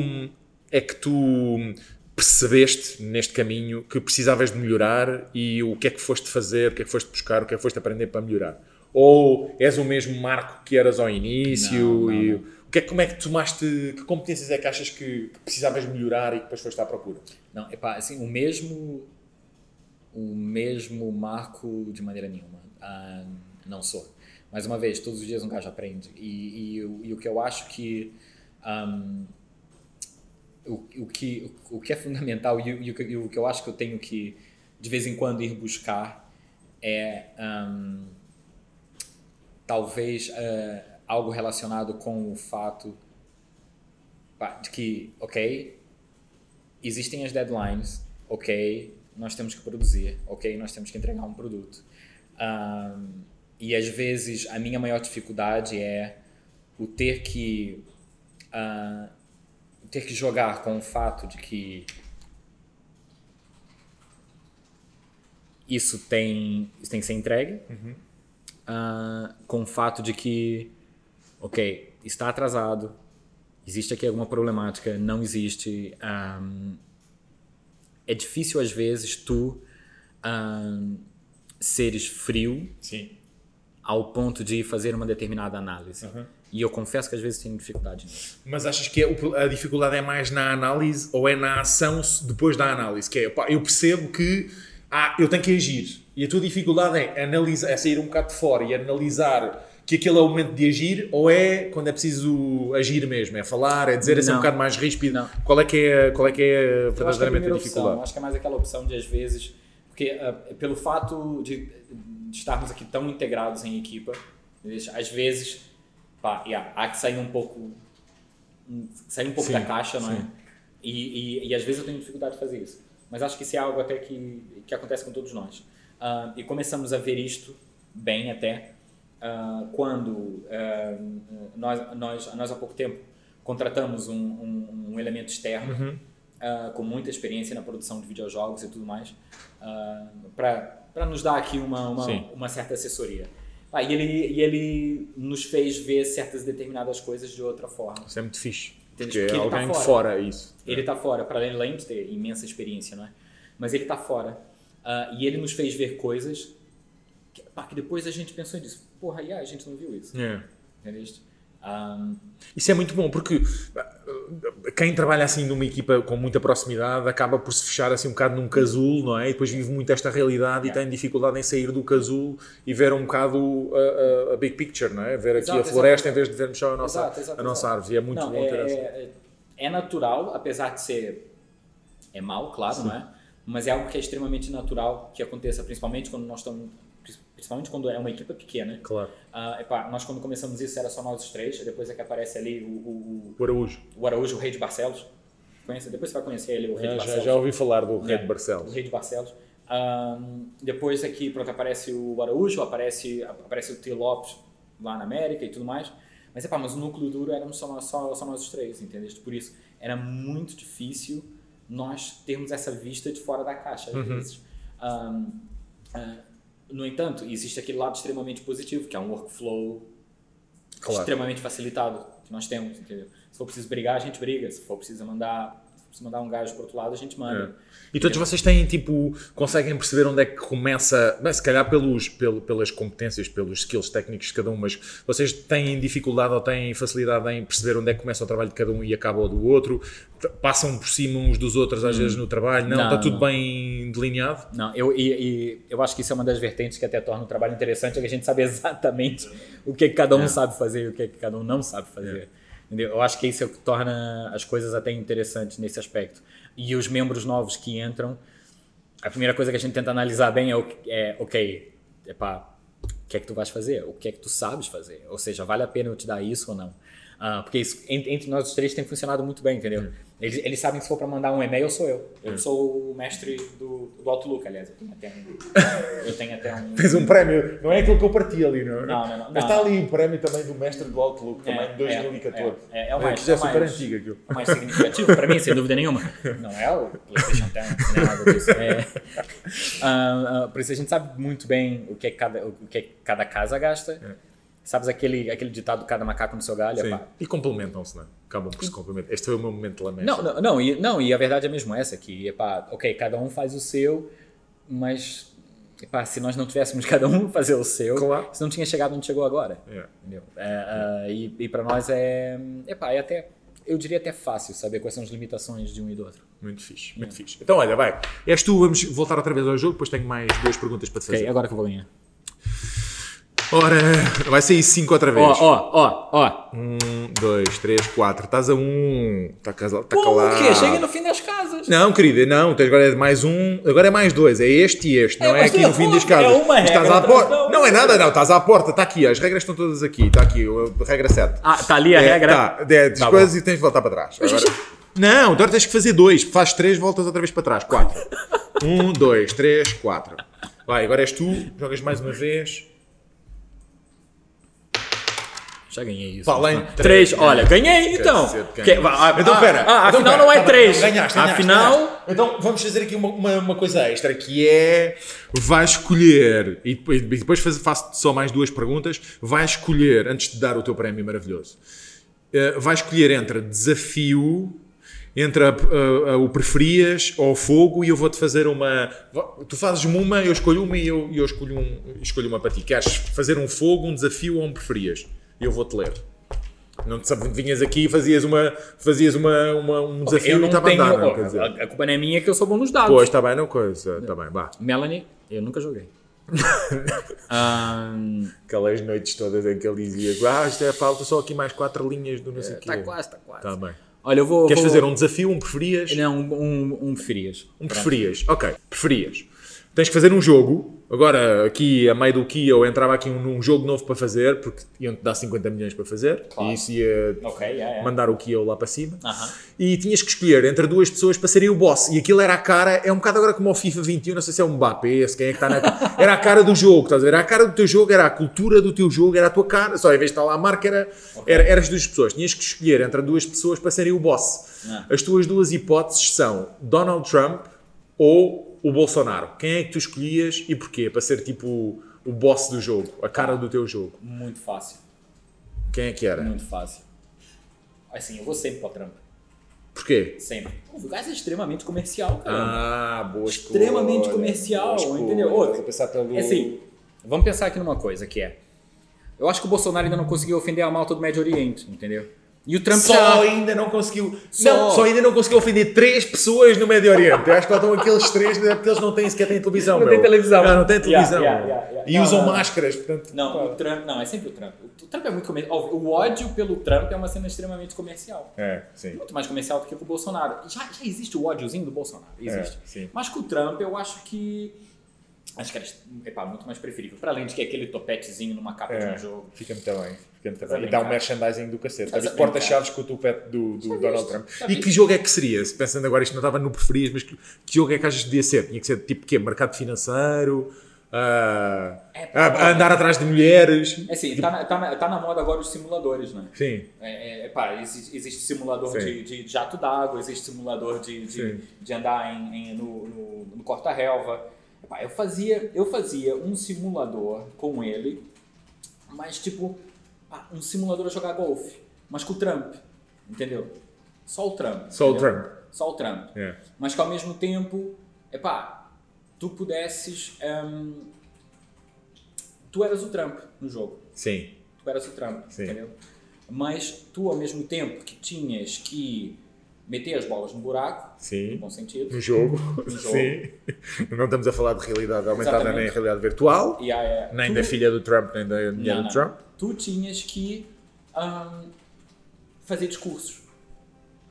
é que tu percebeste neste caminho que precisavas de melhorar e o que é que foste fazer, o que é que foste buscar, o que é que foste aprender para melhorar? Ou és o mesmo Marco que eras ao início? Não, não, e não. O que é, como é que tomaste, que competências é que achas que, que precisavas melhorar e que depois foste à procura? Não, epá, assim, o mesmo o mesmo marco de maneira nenhuma. Ah, não sou. Mais uma vez, todos os dias um gajo aprende. E, e, o- e o que eu acho que ahm, o, o que o, que é fundamental e, o- e o que- o eu acho que eu tenho que de vez em quando ir buscar é ahm, talvez ah, algo relacionado com o fato de que, ok, existem as deadlines, ok, nós temos que produzir, ok, nós temos que entregar um produto. Ahm, e às vezes a minha maior dificuldade é o ter que ah, ter que jogar com o fato de que isso tem isso tem que ser entregue ah, com o fato de que ok está atrasado existe aqui alguma problemática não existe ahm, é difícil às vezes tu ahm, seres frio Sim. ao ponto de fazer uma determinada análise Uhum. e eu confesso que às vezes tenho dificuldade nisso Mas achas que é a dificuldade é mais na análise ou é na ação depois da análise? Que é, pá, eu percebo que ah, eu tenho que agir. E a tua dificuldade é, analisar, é sair um bocado de fora e analisar que aquele é o momento de agir ou é quando é preciso agir mesmo? É falar, é dizer, é ser um bocado mais ríspido? Não. Qual é que é, qual é, que é é a verdadeiramente a, opção, dificuldade? acho que é mais aquela opção de às vezes, porque ah, pelo fato de, de estarmos aqui tão integrados em equipa, às vezes pá, yeah, há que sair um pouco sair um pouco Sim, da caixa, não é? E, e, e às vezes eu tenho dificuldade de fazer isso. Mas acho que isso é algo até que, que acontece com todos nós. Ah, e começamos a ver isto bem até ah, quando ah, nós, nós, nós há pouco tempo contratamos um, um, um elemento externo Uhum. ah, com muita experiência na produção de videojogos e tudo mais para nos dar aqui uma, uma, uma certa assessoria. Ah, e, ele, e ele nos fez ver certas determinadas coisas de outra forma. Isso é muito fixe. Porque é Porque tá alguém de fora. fora, isso. Ele está fora, para além de ter imensa experiência, não é? Mas ele está fora. Ah, e ele nos fez ver coisas pá, que depois a gente pensou nisso. Porra, e a gente não viu isso. É. Entendeste? Ah, Isso é muito bom porque uh, quem trabalha assim numa equipa com muita proximidade acaba por se fechar assim um bocado num casulo, não é? E depois vive muito esta realidade Yeah. e tem dificuldade em sair do casulo e ver um bocado a, a- a big picture, não é? Ver aqui Exato, a floresta exato. em vez de vermos só a nossa, Exato, exato, a nossa árvore. E é muito não, bom é, ter essa. é, é natural, apesar de ser é mal, claro, não é? Mas é algo que é extremamente natural que aconteça, principalmente quando nós estamos, principalmente quando é uma equipa pequena. Claro. Ah, epá, nós quando começamos isso era só nós os três, depois é que aparece ali o, o, O Araújo. o, o Araújo, o rei de Barcelos. Conhece? Depois você vai conhecer ele, o rei de Já, já, Barcelos. já ouvi falar do Red É, O Barcelos. rei de Barcelos. Depois aqui, pronto, aparece o Araújo, aparece, aparece o T. Lopes lá na América e tudo mais. Mas, epá, mas o núcleo duro éramos só, nós- só, só nós os três, entendeste? Por isso, era muito difícil nós termos essa vista de fora da caixa, às vezes. Ahm, ah, no entanto, existe aquele lado extremamente positivo, que é um workflow Claro. extremamente facilitado que nós temos, entendeu? Se for preciso brigar, a gente briga. Se for preciso mandar, se mandar um gajo pro outro lado, a gente manda. E todos vocês têm, tipo, conseguem perceber onde é que começa, bem, se calhar pelos, pelo- pelas competências, pelos skills técnicos de cada um, mas vocês têm dificuldade ou têm facilidade em perceber onde é que começa o trabalho de cada um e acaba o do outro? Passam por cima uns dos outros às vezes no trabalho? Não, Não, está tudo não. bem delineado? Não, eu, e, e eu acho que isso é uma das vertentes que até torna o trabalho interessante, é que a gente sabe exatamente o que, que cada um sabe fazer e o que, que cada um não sabe fazer. Entendeu? Eu acho que isso é o que torna as coisas até interessantes nesse aspecto. E os membros novos que entram, a primeira coisa que a gente tenta analisar bem é, é ok, epá, o que é que tu vais fazer? O que é que tu sabes fazer? Ou seja, vale a pena eu te dar isso ou não? Ah, porque isso, entre, nós os três tem funcionado muito bem, entendeu? Eles, eles sabem que se for para mandar um e-mail, sou eu. Eu sou o mestre do, do Outlook, aliás. Eu tenho até um. Eu tenho até um. Tens um prémio, não é aquilo que eu parti ali, não é? Não, não, não. Mas está ali o prémio também do mestre do Outlook, também É, de 2014. É, é, é o mais, que já é o super mais- antigo aquilo. o mais significativo para mim, sem dúvida nenhuma. Não é o PlayStation 10, não é nada disso. É, [laughs] Ah, ah, por isso a gente sabe muito bem o que, é que cada, o que é que cada casa gasta. Sabes aquele, aquele ditado cada macaco no seu galho? Sim. Epá, E complementam-se, não é? Acabam por se complementar. Este foi o meu momento de lamento. Não, não, não, e, não, e a verdade é mesmo essa, que, epá, ok, cada um faz o seu, mas, epá, se nós não tivéssemos [laughs] cada um fazer o seu, Claro. se não tinha chegado onde chegou agora. É. Entendeu? É, ah, e e para nós é, epá, é até, eu diria até fácil saber quais são as limitações de um e do outro. Muito fixe, muito fixe. Então, olha, vai. És tu, vamos voltar outra vez ao jogo, depois tenho mais duas perguntas para te fazer. Ok, agora que eu vou ganhar. Ora, vai sair 5 outra vez. Ó, ó, ó, ó. Um, dois, três, quatro. Estás a um. Está tá calado. o quê? Cheguei no fim das casas. Não, querida, não. Tens agora é mais um. Agora é mais dois. É este e este. É, não é mas aqui é no fim das casas. é uma Estás regra à atrás porta. da Não é nada, não. Estás à porta. Está aqui. As regras estão todas aqui. Está aqui. Regra 7. Ah, tá ali a regra? Tá, é, Tá coisas e tens de voltar para trás. Agora- Não, agora tens que fazer dois. Faz três, voltas outra vez para trás. Quatro. [laughs] um, dois, três, quatro. Vai, agora és tu. Jogas mais uma vez. Já ganhei isso. Pá, em três. três. Olha, ganhei então. Cacete, ganhas. ah, Então, ah, pera. Ah, então, afinal pera. não é Tá bem, três. Ganhaste, ganhaste, Afinal. ganhaste. Então vamos fazer aqui uma, uma, uma coisa extra que é. Vais escolher. E depois, depois faço só mais duas perguntas. Vais escolher, antes de dar o teu prémio maravilhoso, eh, vais escolher entre desafio. Entre a- a- a- o preferias ou o fogo e eu vou-te fazer uma. Tu fazes-me uma, eu escolho uma e eu, eu escolho, um, escolho uma para ti. Queres fazer um fogo, um desafio ou um preferias? E eu vou-te ler. Não te vinhas aqui e fazias, uma, fazias uma, uma- um desafio eu e não estava tenho. a andar, não, ó, quer dizer. a, a culpa não é minha que eu sou bom nos dados. Pois, está bem, não coisa. Está bem, vá. Melanie, eu nunca joguei. [laughs] Ahn, Aquelas noites todas em que ele dizia ah, isto é, falta só aqui mais quatro linhas do não sei o quê. tá quase, tá quase. Tá bem. Olha, eu vou. Queres vou- fazer um desafio, um preferias? Não, um, um, um preferias. Um preferias. Ok, preferias. Tens que fazer um jogo. Agora, aqui, a meio do que eu entrava aqui um, num jogo novo para fazer, porque iam-te dar 50 milhões para fazer. Claro. E isso ia Ok, yeah, yeah. mandar o Kio lá para cima. Aham. E tinhas que escolher entre duas pessoas para serem o boss. E aquilo era a cara, é um bocado agora como o FIFA 21, não sei se é o Mbappé, se quem é que está na. [laughs] Era a cara do jogo, estás a ver? Era a cara do teu jogo, era a cultura do teu jogo, era a tua cara. Só em vez de estar lá a marca, era, era, eras duas pessoas. Tinhas que escolher entre duas pessoas para serem o boss. Ah. As tuas duas hipóteses são Donald Trump ou o Bolsonaro. Quem é que tu escolhias e porquê? Para ser tipo o boss do jogo, a cara do teu jogo. Muito fácil. Quem é que era? Muito fácil. Assim, eu vou sempre para o Trump. Porquê? Sempre. O gás é extremamente comercial, cara. Ah, boa Extremamente escolha, comercial, boa entendeu? Outra. Vou pensar pelo... É assim, vamos pensar aqui numa coisa que é. Eu acho que o Bolsonaro ainda não conseguiu ofender a malta do Médio Oriente, entendeu? E o Trump Só já. ainda não conseguiu. Só. Não, só ainda não conseguiu ofender três pessoas no Médio Oriente. Eu acho que lá estão aqueles três, é porque eles não têm sequer têm televisão. Não tem televisão. Não, não tem Yeah, televisão. yeah, yeah, yeah. E Não, usam não, não. máscaras, portanto. Não, o Trump. Não, é sempre o Trump. O Trump é muito comercial. O ódio pelo Trump é uma cena extremamente comercial. É, sim. Muito mais comercial do que com o Bolsonaro. Já, já existe o ódiozinho do Bolsonaro. Existe. É, sim. Mas com o Trump eu acho que. Acho que era epá, muito mais preferível. Para além de que aquele topetezinho numa capa de É, um jogo. fica muito bem. A bem. E dá um merchandising do cacete. Estás a porta-chaves com o tupete do, do Donald? Trump. Já E viste? que jogo é que seria? Se Pensando agora, isto não estava no preferias, mas que, que jogo é que achas que devia ser? Tinha que ser tipo quê? Mercado financeiro? Ah, É, ah, andar atrás de mulheres? É assim, tá na, tá, na, tá na moda agora os simuladores, né? Sim. É, é, pá, existe, existe simulador Sim. de, de jato d'água, existe simulador de, Sim. de, de andar em, em- no, no, no corta-relva. Eu fazia, eu fazia um simulador com ele, mas tipo, pá, um simulador a jogar golfe, mas com o Trump, entendeu? Só o Trump. Só o entendeu? Trump. Só o Trump. É. Mas que ao mesmo tempo, epá, tu pudesses. hum, tu eras o Trump no jogo. Sim. Tu eras o Trump, Sim. entendeu? Mas tu, ao mesmo tempo que tinhas que meter as bolas no buraco, no Sim. bom sentido, No jogo. No [laughs] jogo. Sim. Não estamos a falar de realidade aumentada Exatamente. nem realidade virtual. e a, Nem tu, da filha do Trump, nem da mulher do. Trump. tu tinhas que hum, fazer discursos.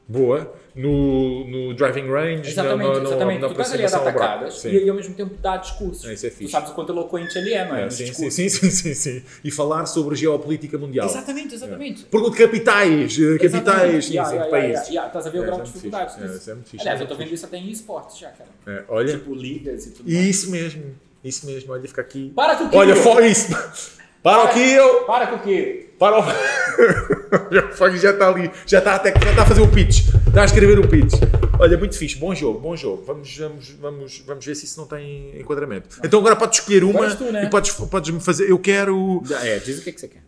Boa. No, no driving range, Exatamente, na, na, exatamente. na tu estás ali a dar aproximação ao buraco. tacadas Sim. e, e ao mesmo tempo dar discursos. É, isso é tu fixe. sabes o quanto eloquente ele é, não é? É, sim, sim, sim, sim, sim. E falar sobre geopolítica mundial. Exatamente, exatamente. Porque de capitais, eh, capitais, Yeah, sim, yeah, países. yeah. Estás a ver o É, grau de é muito dificuldades. É, é muito fixe. Aliás, É eu estou vendo isso até em esportes já, cara. É, olha, Tipo ligas e tudo mais. isso mesmo, isso mesmo, olha, fica aqui. Para com o Olha, Kio. fo- isso. [laughs] Para o Kio, Para com o quê? Para o... o [laughs] Foggy já está ali, já está, até, já está a fazer o pitch, está a escrever o pitch. Olha, muito fixe, bom jogo, bom jogo. Vamos, vamos, vamos, vamos ver se isso não tem enquadramento. Então agora podes escolher uma tu, né? e podes, podes me fazer. Eu quero. É, diz o que, é que você quer.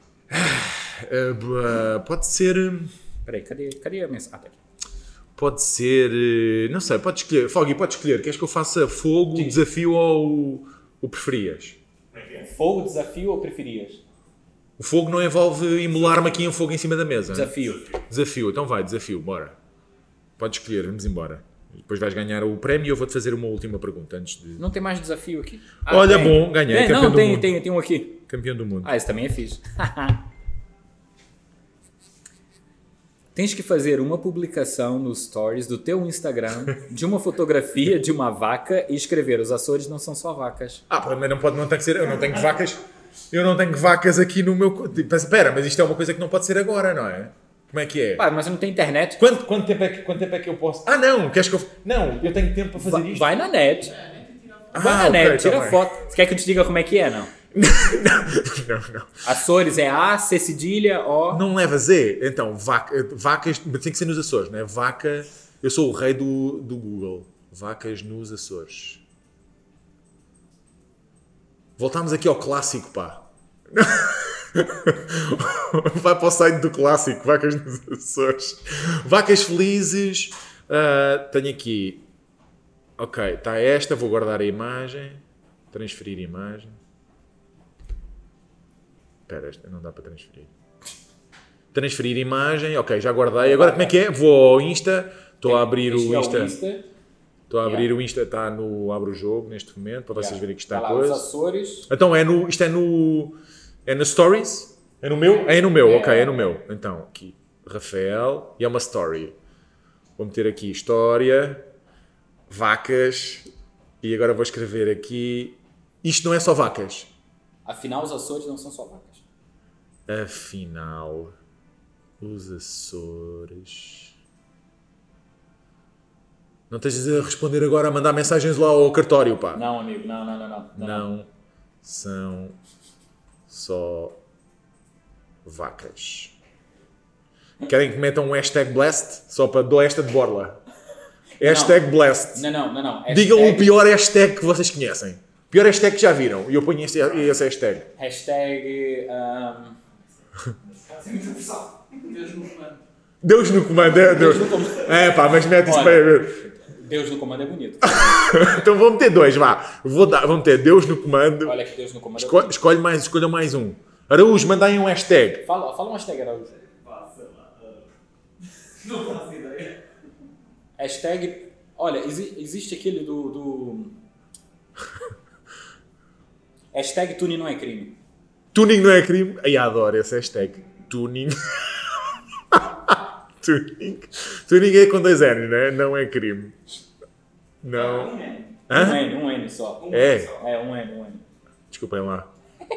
b- pode ser. Peraí, cadê, cadê a mensagem? Ah, tá aqui. Pode ser. eh, Não sei, pode escolher. Foggy, pode escolher. Queres que eu faça fogo, Diz. desafio ou o, preferias? Fogo, desafio ou preferias? O fogo não envolve imolar-me aqui um fogo em cima da mesa. né? Desafio. Desafio, então vai, desafio, bora. Podes escolher, vamos embora. Depois vais ganhar o prémio e eu vou-te fazer uma última pergunta antes de. Não tem mais desafio aqui? Olha, tem. bom, ganhei, Tem, campeão não, tem, tem, tem um aqui. Campeão do mundo. Ah, esse também é fixe. [laughs] Tens que fazer uma publicação nos stories do teu Instagram de uma fotografia de uma vaca e escrever os Açores não são só vacas. Ah, mas não pode, não tem que ser. Eu não tenho vacas. Eu não tenho vacas aqui no meu. Tipo, Espera, mas isto é uma coisa que não pode ser agora, não é? Como é que é? Pá, mas não tem internet? Quanto, quanto, tempo é que, quanto tempo é que eu posso. Ah, não! Queres que eu. Não, eu tenho tempo para fazer Va- isto. Vai na net. Ah, Vai na ok, net, tá tira bem. foto. Você quer que eu te diga como é que é, [laughs] não? não, não. Açores é A, C cedilha, O. Não leva Z. Então, vaca, vacas. mas Tem que ser nos Açores, não é? Vaca. Eu sou o rei do, do Google. Vacas nos Açores. Voltámos aqui ao clássico, pá. [laughs] Vai para o site do clássico, vacas nos Açores. Vacas felizes. ah, tenho aqui. Ok, está esta. Vou guardar a imagem. Transferir imagem. Espera, esta não dá para transferir. Transferir imagem. Ok, já guardei. Agora como é que é? Vou ao Insta. Estou a abrir o é Insta. Estou a abrir Yeah. o Insta. Está no Abro o Jogo neste momento. Para vocês Yeah. verem que está Tá a coisa. Os Açores. Então é no, isto é no. É no Stories? É no meu? É no meu, É. ok, é no meu. Então, aqui, Rafael, e é uma story. Vou meter aqui história, vacas, e agora vou escrever aqui. Isto não é só vacas. Afinal, os Açores não são só vacas. Afinal, os Açores. Não estejas a responder agora a mandar mensagens lá ao cartório, pá. Não, amigo, não, não, não, não. não são só vacas. Querem que metam um hashtag blessed? Só para dou esta de borla. Hashtag blessed. Não, não, não, não. Digam o Hashtag- pior hashtag que vocês conhecem. Pior hashtag que já viram. E eu ponho esse, esse hashtag. Hashtag. pressão. Deus no comando. Deus no comando. É, Deus. Deus no comando. é pá, mas mete isso para ver. Deus no comando é bonito. [laughs] Então vou meter dois, vá. Vou, dar, vou meter Deus no comando. Olha que Deus no comando é Escolhe, bonito. escolhe mais, escolham mais um. Araújo, manda aí um hashtag. Fala, fala um hashtag, Araújo. Não faço ideia. Hashtag. Olha, exi- existe aquele do. do... [laughs] hashtag Tune não é crime. Tuning não é crime? Ai, adoro esse hashtag. Tuning. [laughs] Tuning. Tuning é com dois N's, né? Não é crime. Não. Um N. Um? N, um N só. Um É. N só. É, um N, um N. Desculpem lá.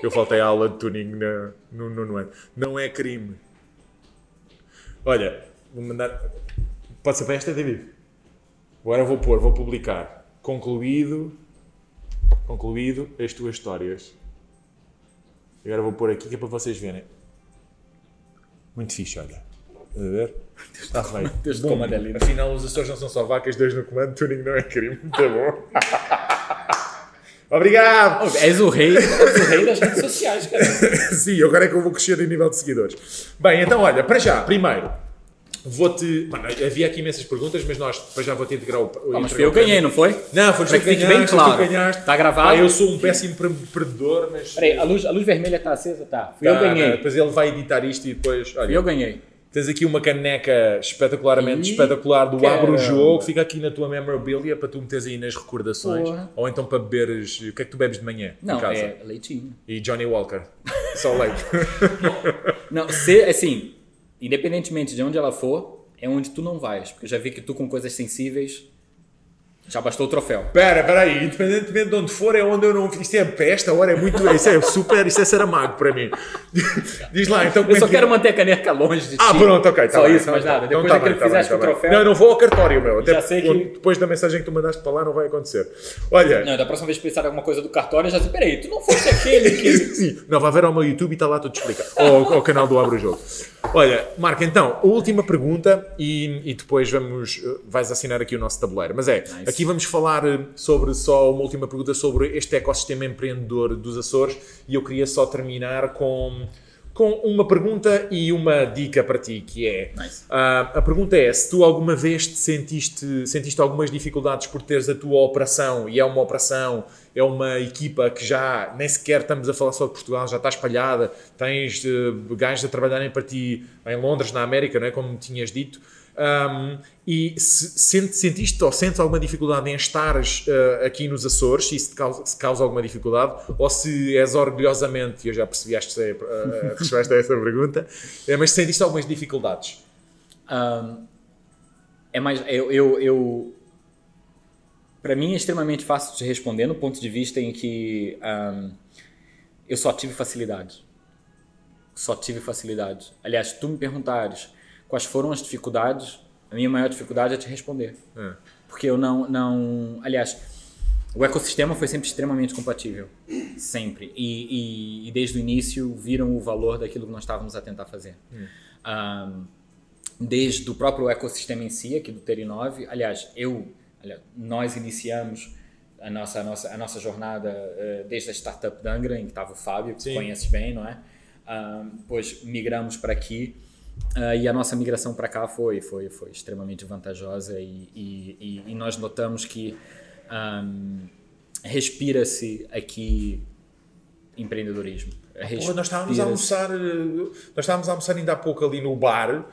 Eu faltei a aula de tuning na- no nono ano. Não é crime. Olha, vou mandar. Pode ser para esta, David? Agora vou pôr, vou publicar. Concluído. Concluído as tuas histórias. Agora vou pôr aqui que é para vocês verem. Muito fixe, olha. A ver? Está feito. Deus de Bom, comando é lindo. Afinal, os Açores não são só vacas, dois no comando, tuning não é crime. [laughs] Muito bom. Obrigado! És o rei, és o rei das redes sociais, cara. [laughs] Sim, agora é que eu vou crescer em nível de seguidores. Bem, então olha, para já, primeiro, vou-te. Mano, havia aqui imensas perguntas, mas nós para já vou-te integrar o. Ah, mas foi eu que ganhei, não foi? Não, foi que que bem ganhaste, claro. tu ganhaste. Tá gravado? Pá, eu sou um péssimo perdedor, mas. Peraí, a luz, a luz vermelha está acesa? Tá. Fui Tá, eu ganhei. Depois ele vai editar isto e depois. Olha, eu ganhei. Tens aqui uma caneca espetacularmente Ih, espetacular do caramba. Abre o Jogo, fica aqui na tua memorabilia para tu meteres aí nas recordações. Porra. Ou então para beberes. O que é que tu bebes de manhã? Não, em casa? é leitinho. E Johnny Walker. Só leite. [laughs] Não, se, assim, independentemente de onde ela for, é onde tu não vais. Porque eu já vi que tu com coisas sensíveis já bastou o troféu. Pera, pera aí, independentemente de onde for, é onde eu não. Isto é peste, a hora é muito. Isso é super, isso é saramago para mim. [laughs] Diz lá, então Eu é só que quero é? manter a caneca longe de ti. Ah, pronto, ok. Tá Só bem, isso, tá mais bem. nada. Então Depois tá que tá fizeste com o tá troféu. Não, eu não vou ao cartório, meu. Até Já sei que- Depois da mensagem que tu mandaste para lá não vai acontecer. Olha. Não, da próxima vez que precisar de alguma coisa do cartório, eu já sei, peraí, tu não foste aquele que... [laughs] Sim, não, vai ver ao meu YouTube e está lá tudo explicado. Ou ao canal do Abre o Jogo. Olha, Marco, então, a última pergunta e, e depois vamos, eh, vais assinar aqui o nosso tabuleiro. Mas é, Nice. Aqui vamos falar eh, sobre só uma última pergunta sobre este ecossistema empreendedor dos Açores e eu queria só terminar com, com uma pergunta e uma dica para ti, que é... Nice. ah, a pergunta é, se tu alguma vez te sentiste, sentiste algumas dificuldades por teres a tua operação, e é uma operação, é uma equipa que já nem sequer estamos a falar só de Portugal, já está espalhada, tens uh, gajos a trabalharem para ti em Londres, na América, não é? como tinhas dito, Um, e se, sente- sentiste ou sentes alguma dificuldade em estares uh, aqui nos Açores, se isso te causa, se causa alguma dificuldade, ou se és orgulhosamente, eu já percebi esta uh, a resposta a essa pergunta, eh, mas se sentiste algumas dificuldades? Ahn, é mais. Eu, eu, eu para mim é extremamente fácil de responder no ponto de vista em que ahn, eu só tive facilidade. Só tive facilidade. Aliás, tu me perguntares quais foram as dificuldades, a minha maior dificuldade é te responder. É. Porque eu não, não. Aliás, o ecossistema foi sempre extremamente compatível. Sempre. E, e- e desde o início viram o valor daquilo que nós estávamos a tentar fazer. Ahn, desde o próprio ecossistema em si, aqui do Terinove. Aliás, eu, aliás, nós iniciamos a nossa, a nossa, a nossa jornada eh, desde a startup da Angra, em que estava o Fábio, que Sim. conheces bem, não é? Ah, depois migramos para aqui ah, e a nossa migração para cá foi, foi, foi extremamente vantajosa e, e, e- nós notamos que ahm, respira-se aqui empreendedorismo. Porra, nós estávamos a almoçar, eh, nós estávamos a almoçar ainda há pouco ali no bar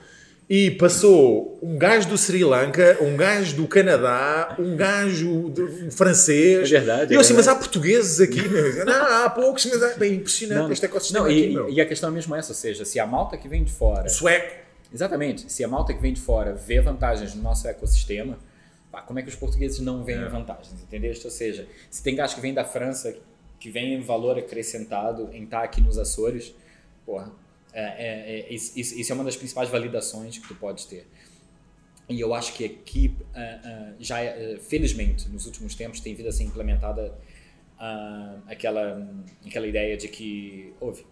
e passou um gajo do Sri Lanka, um gajo do Canadá, um gajo de- um francês. É verdade, E eu é assim, mas há portugueses aqui. Não, há poucos, mas é bem impressionante este ecossistema não, aqui, e, meu. e a questão é mesmo essa, ou seja, se a malta que vem de fora Sueco. Exatamente. Se a malta que vem de fora vê vantagens no nosso ecossistema, pá, como é que os portugueses não veem É. vantagens? Entendeste? Ou seja, se tem gajo que vem da França que vem em valor acrescentado em estar aqui nos Açores, porra, é, é- é- isso, isso- é uma das principais validações que tu podes ter. E eu acho que aqui, ah, ah, já, ah, felizmente, nos últimos tempos, tem vindo a ser implementada ah, aquela, aquela ideia de que, ouve,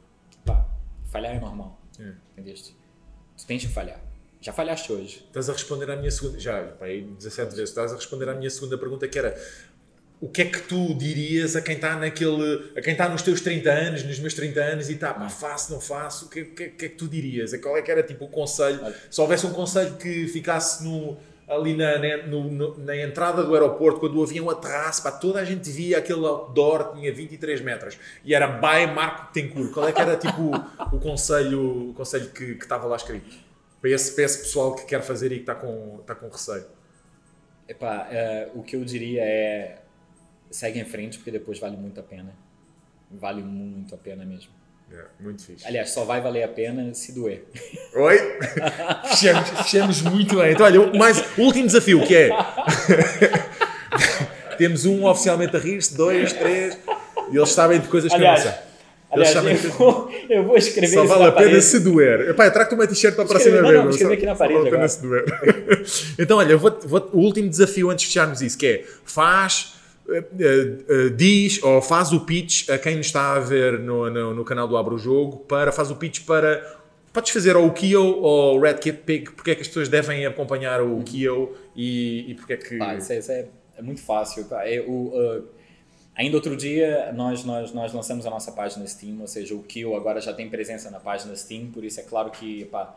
pá, falhar é normal. É. Entendeste? Tu tens que falhar. Já falhaste hoje. Estás a responder à minha segunda. Já, pá, aí 17 vezes. Estás a responder à minha segunda pergunta que era. O que é que tu dirias a quem está naquele. a quem está nos teus 30 anos, nos meus 30 anos e está, pá, faço, não faço? O que, que, que é que tu dirias? Qual é que era tipo o conselho? Se houvesse um conselho que ficasse no, ali na, na, no- na entrada do aeroporto, quando o avião aterrasse, pá, toda a gente via aquele outdoor, tinha 23 metros e era by Marco Tencourt. Qual é que era tipo o conselho, o conselho que, que estava lá escrito? Para esse, para esse pessoal que quer fazer e que está com, está com receio. Epá, é, o que eu diria é segue em frente porque depois vale muito a pena. Vale muito a pena mesmo. É, muito fixe. Aliás, só vai valer a pena se doer. Oi? [laughs] fechamos, fechamos muito bem. Então, olha, o mais, o último desafio que é. [laughs] Temos um oficialmente a rir-se, dois, três. E eles sabem de coisas que Aliás, eu não sei. Aliás, eu vou, eu vou escrever Só vale a pena parede. se doer. Epá, eu trago-te uma t-shirt para a próxima vez. não, não, Só- aqui na só vale parede a pena agora. se doer. [laughs] então, olha, vou, vou- o último desafio antes de fecharmos isso, que é faz, eh, eh, eh, diz ou faz o pitch a quem está a ver no, no, no canal do Abra o Jogo, para, faz o pitch para. Podes fazer ou o Kio ou o Red Kit Pig, porque é que as pessoas devem acompanhar o Kio e, e porque é que. Isso é, isso é- é muito fácil. É, o, uh, Ainda outro dia, nós, nós, nós lançamos a nossa página Steam, ou seja, o Kill agora já tem presença na página Steam, por isso é claro que, pá,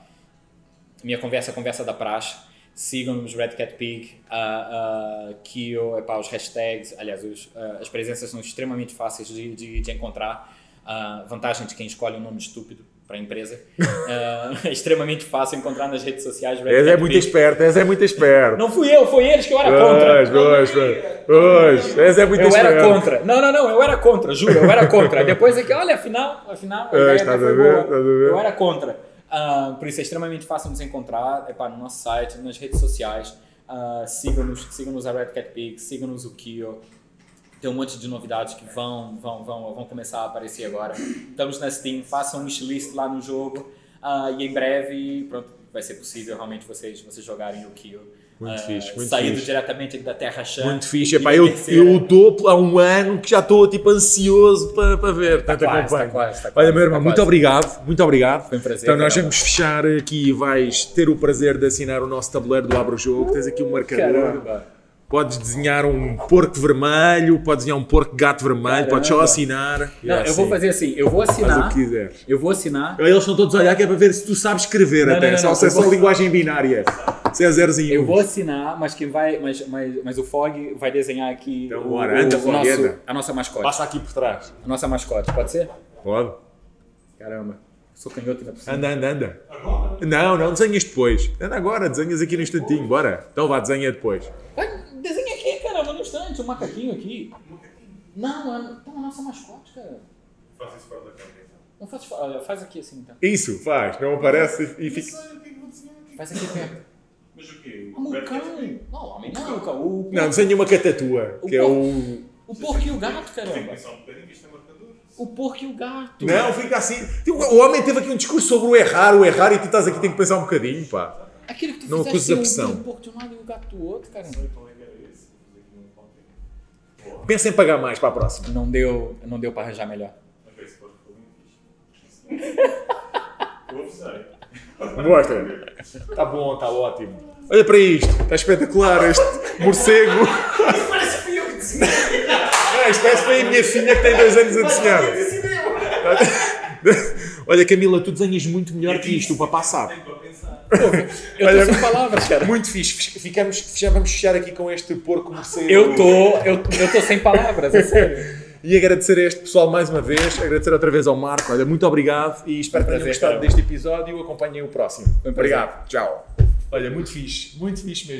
minha conversa é a conversa da praxe. Sigam-nos, Red Cat Pig, uh, uh, Kill, epá, os hashtags, aliás, os, uh, as presenças são extremamente fáceis de, de, de encontrar. Uh, vantagem de quem escolhe um nome estúpido para a empresa. Uh, [laughs] é extremamente fácil encontrar nas redes sociais. Red És é muito Pig. esperto, és é muito esperto. Não fui eu, foi eles que eu era contra. Pois, pois, pois. É muito Eu esperto. era contra. Não, não, não, eu era contra, juro, eu era contra. Depois é que, olha, afinal, afinal, a É, ideia foi boa. Eu era contra. Ah, por isso é extremamente fácil nos encontrar epá, no nosso site, nas redes sociais. Ah, sigam-nos, sigam-nos a Red Cat Pig, sigam-nos o Kio. Tem um monte de novidades que vão, vão, vão, vão começar a aparecer agora. Estamos na Steam, façam um wishlist lá no jogo. Ah, e em breve, pronto, vai ser possível realmente vocês, vocês jogarem o Kio. Muito Ah, fixe, muito Saído fixe. diretamente da Terra Chã. Muito fixe. Epá, eu terceira- eu estou há um ano que já estou tipo ansioso para, para ver. Tanto quase, acompanho. tá quase, tá Olha, meu irmão, tá muito quase. obrigado. Muito obrigado. Foi um prazer, Então nós vamos fechar aqui. Vais ter o prazer de assinar o nosso tabuleiro do Abra o Jogo. Tens aqui um marcador. Caramba. Podes desenhar um porco vermelho, podes desenhar um porco gato vermelho, podes só Caramba. assinar. Não, é eu vou assim. fazer assim, eu vou Faz o assinar. que quiseres. Eu vou assinar. Eles estão todos a olhar que é para ver se tu sabes escrever Não, até. não, não, só é só vou- linguagem binária. Se é zeros e Eu vou assinar, mas quem vai, mas, mas, mas o Fog vai desenhar aqui Então, o, bora, anda, o Fog, nosso, a nossa mascote. Passa aqui por trás. A nossa mascote, pode ser? Pode. Caramba, sou canhoto ainda por cima. Anda, anda, anda. Não, não, desenhas depois. Anda agora, desenhas aqui no instantinho, bora. Então vá, desenha depois. Desenha aqui, caramba, no instante, um macaquinho aqui. Não, é então, a nossa mascote, cara. Faça isso fora da câmera. então. Não faz, olha, faz aqui assim, então. Isso, faz. Não aparece e fica... É. Faz aqui perto. Mas o quê? O Cat cão. Não, homem, não, o cão. O, Não, desenha uma catatua, que é o... o porco e o gato, Tem que caramba. pensar um bocadinho, isto é marcador. O porco e o gato. Não, fica assim. Tipo, O homem teve aqui um discurso sobre o errar, o errar, e tu estás aqui, tem que pensar um bocadinho, pá. Aquele que tu Não fizeste o- o porco de um lado e o gato do outro, caramba. Pensa em pagar mais para a próxima. Não deu, não deu para arranjar melhor. Mostra. Está bom, está ótimo. Olha para isto, está espetacular este morcego. Parece que fui eu que desenhei. Isto parece que foi a minha filha que tem dois anos a desenhar. Olha, Camila, tu desenhas muito melhor que isto, o papá sabe. Tem para pensar. [laughs] Eu Olha, estou sem palavras, cara. Muito fixe. Ficamos, já vamos fechar aqui com este porco morcego. Eu estou eu, eu tô sem palavras, é sério. [laughs] E agradecer a este pessoal mais uma vez, agradecer outra vez ao Marco. Olha, muito obrigado e espero que tenham gostado cara. deste episódio. Acompanhem o próximo. Um obrigado. Tchau. Olha, muito fixe, muito fixe mesmo.